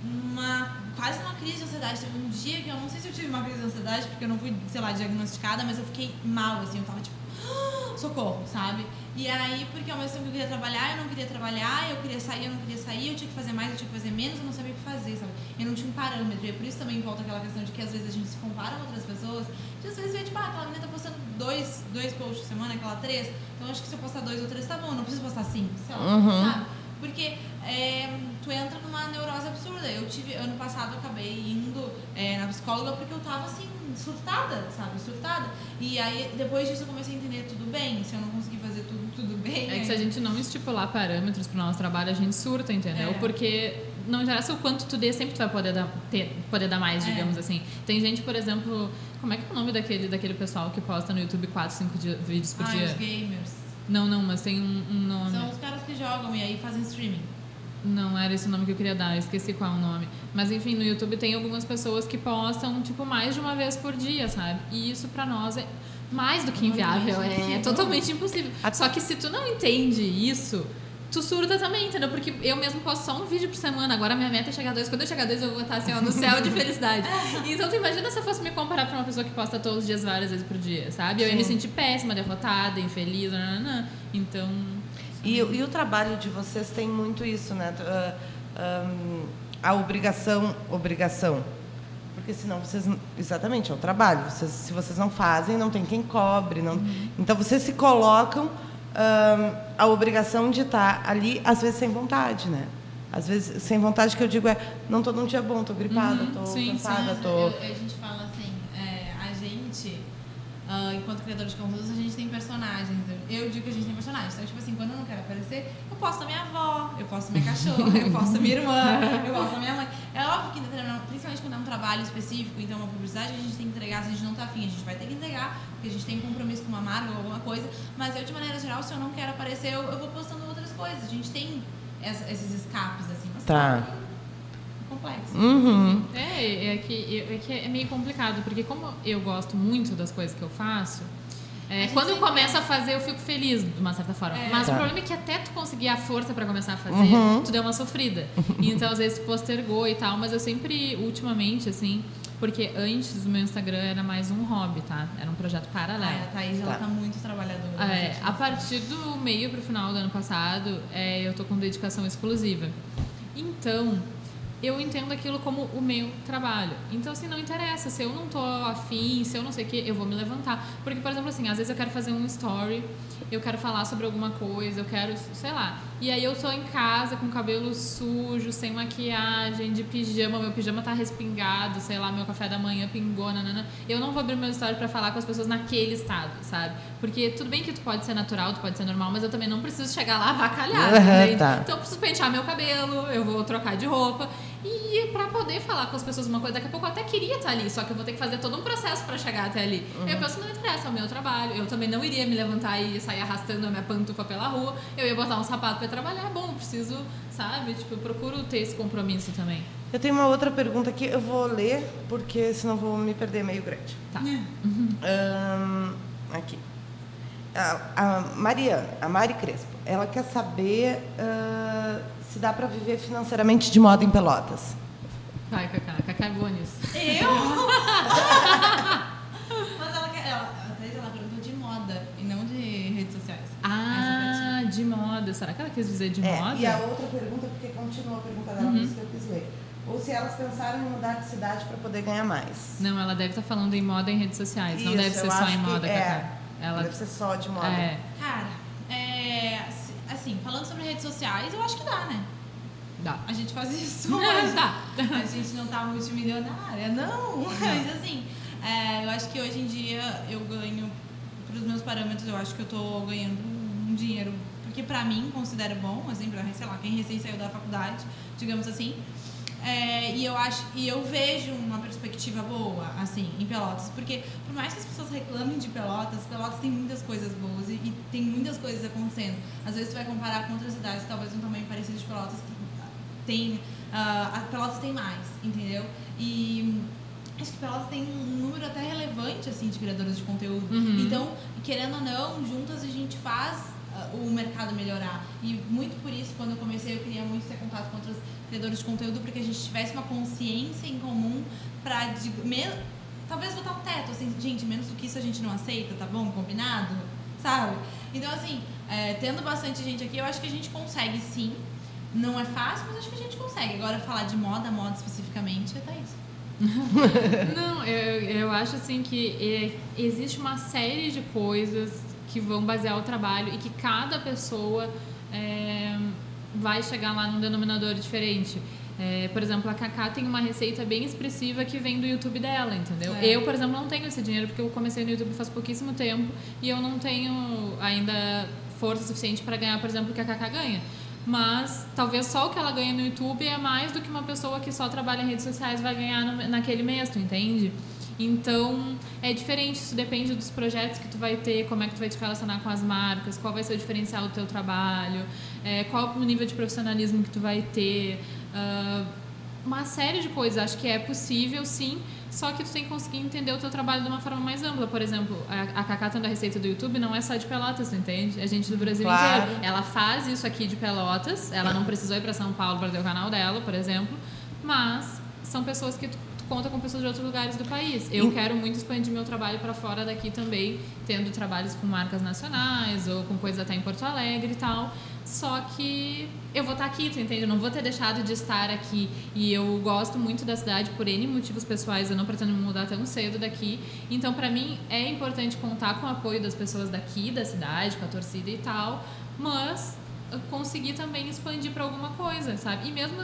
numa, quase numa crise de ansiedade. Teve um dia que eu não sei se eu tive uma crise de ansiedade, porque eu não fui, sei lá, diagnosticada, mas eu fiquei mal, assim, eu tava tipo, socorro, sabe? E aí, porque ao mesmo tempo que eu queria trabalhar, eu não queria trabalhar, eu queria sair, eu não queria sair, eu tinha que fazer mais, eu tinha que fazer menos, eu não sabia o que fazer, sabe? Eu não tinha um parâmetro. E é por isso também volta aquela questão de que às vezes a gente se compara com outras pessoas, de às vezes vê, tipo, ah, aquela menina tá postando dois, dois posts por semana, aquela três, então acho que se eu postar dois ou três tá bom, não preciso postar cinco, sei lá, Uhum. sabe? Porque é, tu entra numa neurose absurda. Eu tive, ano passado, eu acabei indo é, na psicóloga porque eu tava assim, surtada, sabe? Surtada. E aí, depois disso, eu comecei a entender tudo bem. Se eu não conseguir fazer tudo, tudo bem. É que se a gente não estipular parâmetros pro nosso trabalho, a gente surta, entendeu? É. Porque não interessa o quanto tu dê, sempre tu vai poder dar, ter, poder dar mais, É. digamos assim. Tem gente, por exemplo, como é que é o nome daquele, daquele pessoal que posta no YouTube 4, 5 dia- vídeos por Ah, dia? os gamers. Não, não, mas tem um, um nome. São os caras que jogam e aí fazem streaming. Não era esse o nome que eu queria dar, eu esqueci qual é o nome. Mas enfim, no YouTube tem algumas pessoas que postam, tipo, mais de uma vez por dia, sabe? E isso pra nós é mais do que inviável, é impossível. totalmente impossível. Só que se tu não entende isso, tu surta também, entendeu? Porque eu mesmo posto só um vídeo por semana, agora minha meta é chegar a dois. Quando eu chegar a dois, eu vou estar assim, ó, no céu de felicidade. Então tu imagina se eu fosse me comparar pra uma pessoa que posta todos os dias, várias vezes por dia, sabe? Eu ia me Sim. sentir péssima, derrotada, infeliz, nananã. Então. E, e o trabalho de vocês tem muito isso, né? Ah, ahn, a obrigação, obrigação. Porque senão vocês. Exatamente, é o trabalho. Vocês, se vocês não fazem, não tem quem cobre. Não, Então vocês se colocam ahn, a obrigação de estar ali, às vezes sem vontade, né? Às vezes, sem vontade, que eu digo é, não tô num dia bom, tô gripada, Uhum, tô sim, cansada, Mas tô. eu- a gente fala assim, é, a gente, ah, enquanto criador de conteúdos, a gente tem personagens. Eu, digo que a gente tem personagens. Então, tipo assim, quando eu não quero aparecer, eu posto a minha avó, eu posto a minha cachorra, eu posto a minha irmã, eu posto a minha mãe. É óbvio que, principalmente quando é um trabalho específico, então uma publicidade, a gente tem que entregar, se a gente não tá afim, a gente vai ter que entregar, porque a gente tem compromisso com uma marca ou alguma coisa. Mas eu, de maneira geral, se eu não quero aparecer, eu, eu vou postando outras coisas. A gente tem essa- esses escapes, assim. Mas Tá. é complexo. Uhum. É, é que, é que é meio complicado, porque como eu gosto muito das coisas que eu faço, é, quando eu começo a fazer, eu fico feliz, de uma certa forma. É. Mas Tá. o problema é que até tu conseguir a força pra começar a fazer, Uhum. tu deu uma sofrida. Então, às vezes, tu postergou e tal, mas eu sempre, ultimamente, assim, porque antes o meu Instagram era mais um hobby, tá? Era um projeto paralelo. Ah, a Thaís, ela Tá. tá muito trabalhadora. É, a partir do meio pro final do ano passado, é, eu tô com dedicação exclusiva. Então, eu entendo aquilo como o meu trabalho. Então, assim, não interessa. Se eu não tô afim, se eu não sei o que, eu vou me levantar. Porque, por exemplo, assim, às vezes eu quero fazer um story, eu quero falar sobre alguma coisa, eu quero, sei lá. E aí eu tô em casa com o cabelo sujo, sem maquiagem, de pijama, meu pijama tá respingado, sei lá, meu café da manhã pingou, nanana. Eu não vou abrir meu story pra falar com as pessoas naquele estado, sabe? Porque tudo bem que tu pode ser natural, tu pode ser normal, mas eu também não preciso chegar lá avacalhada, entende? tá. Então eu preciso pentear meu cabelo, eu vou trocar de roupa. E pra poder falar com as pessoas uma coisa, daqui a pouco eu até queria estar ali, só que eu vou ter que fazer todo um processo pra chegar até ali. Eu penso, não interessa, é o meu trabalho. Eu também não iria me levantar e sair arrastando a minha pantufa pela rua. Eu ia botar um sapato pra trabalhar. Bom, eu preciso, sabe? Tipo, eu procuro ter esse compromisso também. Eu tenho uma outra pergunta aqui, eu vou ler, porque senão vou me perder meio grande. Tá. Ahn, aqui. A, a Mariana, a Mari Crespo, ela quer saber ah, se dá para viver financeiramente de moda em Pelotas. Vai, Cacá. Cacá é boa nisso. Eu? Mas ela quer. Ela, ela perguntou de moda e não de redes sociais. Ah, de moda. Será que ela quis dizer de É, moda? e a outra pergunta, porque continua a pergunta dela, Uhum. por isso que eu quis ler. Ou se elas pensaram em mudar de cidade para poder ganhar mais. Não, ela deve estar falando em moda em redes sociais. não Isso, deve ser só em que moda, é. Cacá. Ela Deve ser só de moda. é. Cara, é, assim- falando sobre redes sociais, eu acho que dá, né? Dá. A gente faz isso Não, hoje. tá. A gente não tá multimilionária, não. Mas assim, é, eu acho que hoje em dia eu ganho, para os meus parâmetros, eu acho que eu tô ganhando um dinheiro porque pra mim considero bom, assim, pra, sei lá, quem recém saiu da faculdade, digamos assim. É, e eu acho e eu vejo uma perspectiva boa assim em Pelotas porque por mais que as pessoas reclamem de Pelotas Pelotas tem muitas coisas boas e, e tem muitas coisas acontecendo. Às vezes tu vai comparar com outras cidades talvez um tamanho parecido de Pelotas que tem uh, a Pelotas tem mais entendeu? E acho que Pelotas tem um número até relevante assim de criadores de conteúdo. Uhum. então querendo ou não juntas a gente faz o mercado melhorar. E muito por isso quando eu comecei eu queria muito ter contato com outros criadores de conteúdo porque a gente tivesse uma consciência em comum para talvez botar um teto assim gente menos do que isso a gente não aceita tá bom? Combinado? sabe? Então assim é, tendo bastante gente aqui eu acho que a gente consegue sim. Não é fácil mas acho que a gente consegue. Agora falar de moda moda especificamente é isso. Não, eu, eu acho assim que é, existe uma série de coisas que vão basear o trabalho e que cada pessoa é, vai chegar lá num denominador diferente. É, por exemplo, a Cacá tem uma receita bem expressiva que vem do YouTube dela, entendeu? É. Eu, por exemplo, não tenho esse dinheiro porque eu comecei no YouTube faz pouquíssimo tempo e eu não tenho ainda força suficiente para ganhar, por exemplo, o que a Cacá ganha. Mas talvez só o que ela ganha no YouTube é mais do que uma pessoa que só trabalha em redes sociais vai ganhar no- naquele mês, tu entende? Então, é diferente, isso depende dos projetos que tu vai ter, como é que tu vai te relacionar com as marcas, qual vai ser o diferencial do teu trabalho, é, qual o nível de profissionalismo que tu vai ter, ah, uma série de coisas. Acho que é possível, sim, só que tu tem que conseguir entender o teu trabalho de uma forma mais ampla. Por exemplo, a, a Cacá tendo a receita do YouTube não é só de Pelotas, tu entende? É gente do Brasil Claro. inteiro. Ela faz isso aqui de Pelotas, ela não precisou ir para São Paulo para ter o canal dela, por exemplo, mas são pessoas que tu conta com pessoas de outros lugares do país. Eu E- quero muito expandir meu trabalho para fora daqui também, tendo trabalhos com marcas nacionais ou com coisas até em Porto Alegre e tal. Só que eu vou estar aqui, tu entende? Eu não vou ter deixado de estar aqui. E eu gosto muito da cidade por N motivos pessoais, eu não pretendo me mudar tão cedo daqui. Então, para mim, é importante contar com o apoio das pessoas daqui, da cidade, com a torcida e tal, mas conseguir também expandir para alguma coisa, sabe? E mesmo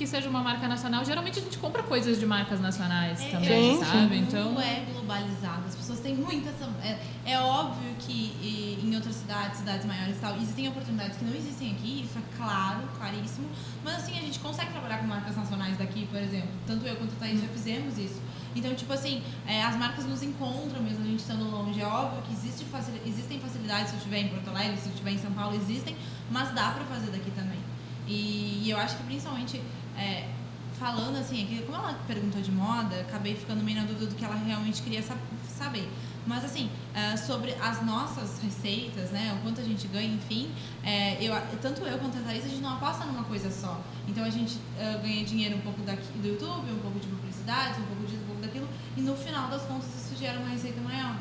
que seja uma marca nacional, geralmente a gente compra coisas de marcas nacionais É, também, sim, sabe? O Então, é globalizado, as pessoas têm muita. essa- É, é óbvio que e, em outras cidades, cidades maiores e tal, existem oportunidades que não existem aqui, isso é claro, claríssimo. Mas assim, a gente consegue trabalhar com marcas nacionais daqui, por exemplo. Tanto eu quanto a Thaís já fizemos isso. Então, tipo assim, é, as marcas nos encontram mesmo a gente estando longe. É óbvio que existe facil- existem facilidades se eu estiver em Porto Alegre, se eu estiver em São Paulo, existem, mas dá pra fazer daqui também. E, e eu acho que principalmente é, falando assim, é como ela perguntou de moda, acabei ficando meio na dúvida do que ela realmente queria sa- saber. Mas assim, é, sobre as nossas receitas, né, o quanto a gente ganha, enfim, é, eu, tanto eu quanto a Thaís, a gente não aposta numa coisa só. Então a gente ganha dinheiro um pouco daqui, do YouTube, um pouco de publicidade, um pouco disso, um pouco daquilo, e no final das contas isso gera uma receita maior.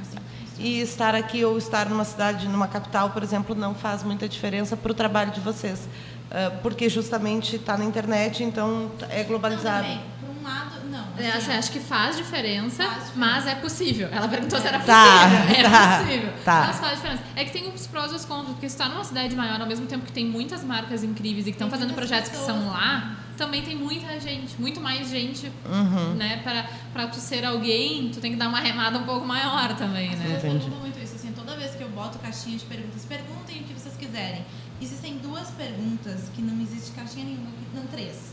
Assim. E estar aqui ou estar numa cidade, numa capital, por exemplo, não faz muita diferença para o trabalho de vocês. Ah, porque justamente está na internet, então é Não, globalizado. também, por um lado, não. eu assim, acho, ó, acho que faz diferença, Faz diferença. mas é possível. Ela perguntou se era Tá, possível. É tá, possível. tá. Mas faz diferença. É que tem os prós e os contras, porque se tá numa cidade maior, ao mesmo tempo que tem muitas marcas incríveis e que estão fazendo projetos que pessoas. são lá, também tem muita gente, muito mais gente, Uhum. né? Pra, pra tu ser alguém, tu tem que dar uma remada um pouco maior também, As né? pessoas Entendi. perguntam muito isso. Assim, toda vez que eu boto caixinha de perguntas, perguntem o que vocês quiserem. Existem duas perguntas que não existe caixinha nenhuma, não três.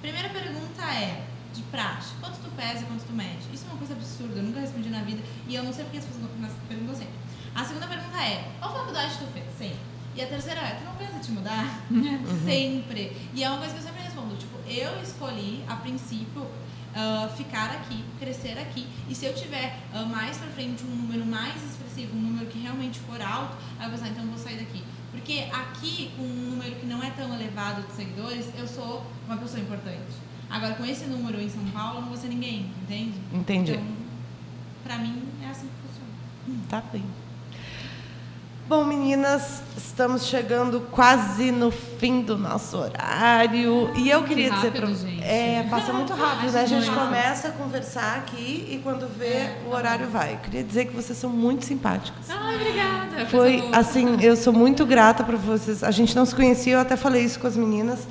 Primeira pergunta é de praxe. Quanto tu pesa e quanto tu mede? Isso é uma coisa absurda, eu nunca respondi na vida e eu não sei porque as pessoas perguntam sempre. A segunda pergunta é: qual faculdade tu fez? Sempre. E a terceira é: tu não pensa em te mudar? Sempre. E é uma coisa que eu sempre respondo. Tipo, eu escolhi, a princípio, ah, ficar aqui, crescer aqui. E se eu tiver ah, mais pra frente um número mais expressivo, um número que realmente for alto, aí eu vou pensar, então eu vou sair daqui. Porque aqui, com um número que não é tão elevado de seguidores, eu sou uma pessoa importante. Agora, com esse número em São Paulo, eu não vou ser ninguém, entende? Entendi. Então, pra mim, é assim que funciona. Tá bem. Bom, meninas, estamos chegando quase no fim do nosso horário. E eu queria dizer rápido, pra gente. É, passa muito rápido, né? A gente começa a conversar aqui e quando vê, É, o horário vai. Eu queria dizer que vocês são muito simpáticas. Ah, obrigada. Foi assim, eu sou muito grata para vocês. A gente não se conhecia, eu até falei isso com as meninas,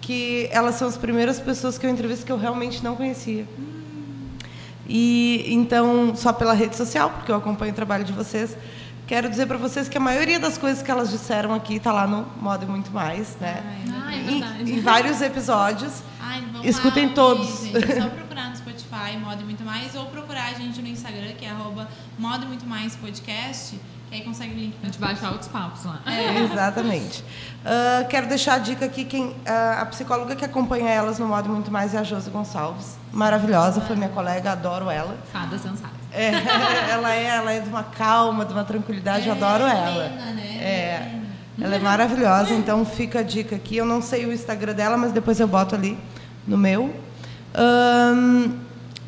que elas são as primeiras pessoas que eu entrevisto que eu realmente não conhecia. E então, só pela rede social, porque eu acompanho o trabalho de vocês, Quero dizer para vocês que a maioria das coisas que elas disseram aqui está lá no Modo e Muito Mais, né? Ah, é Em- verdade. em vários episódios. Ai, vamos Escutem lá, todos. gente. É só procurar no Spotify, Modo e Muito Mais, ou procurar a gente no Instagram, que é arroba Modo e Muito Mais Podcast, que aí consegue o link A pra gente baixa outros papos lá. Exatamente. Ah, quero deixar a dica aqui, quem, ah, a psicóloga que acompanha elas no Modo e Muito Mais é a Josi Gonçalves. Maravilhosa, foi minha colega, adoro ela. Fada sensata. É, ela, é, ela é de uma calma, de uma tranquilidade, eu adoro ela. Pena, né? É, ela é maravilhosa, então fica a dica aqui. Eu não sei o Instagram dela, mas depois eu boto ali no meu. Ahn,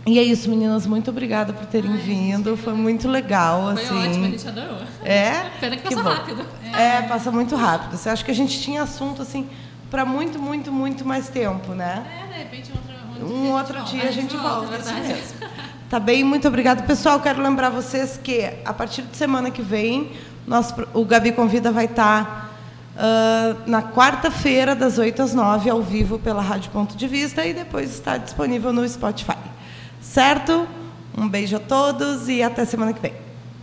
e é isso, meninas. Muito obrigada por terem vindo. Foi muito legal, Foi assim. ótimo, a gente adorou. É. Pena que passou bom. rápido. É, passa muito rápido. Você acha que a gente tinha assunto assim para muito, muito, muito mais tempo, né? É, de repente, outro, Um outro volta. dia a gente volta, volta, isso verdade. mesmo. Tá bem, muito obrigada. Pessoal, quero lembrar vocês que a partir de semana que vem, o Gabi Convida vai estar ah, na quarta-feira, das 8 às 9, ao vivo pela Rádio Ponto de Vista e depois está disponível no Spotify. Certo? Um beijo a todos e até semana que vem.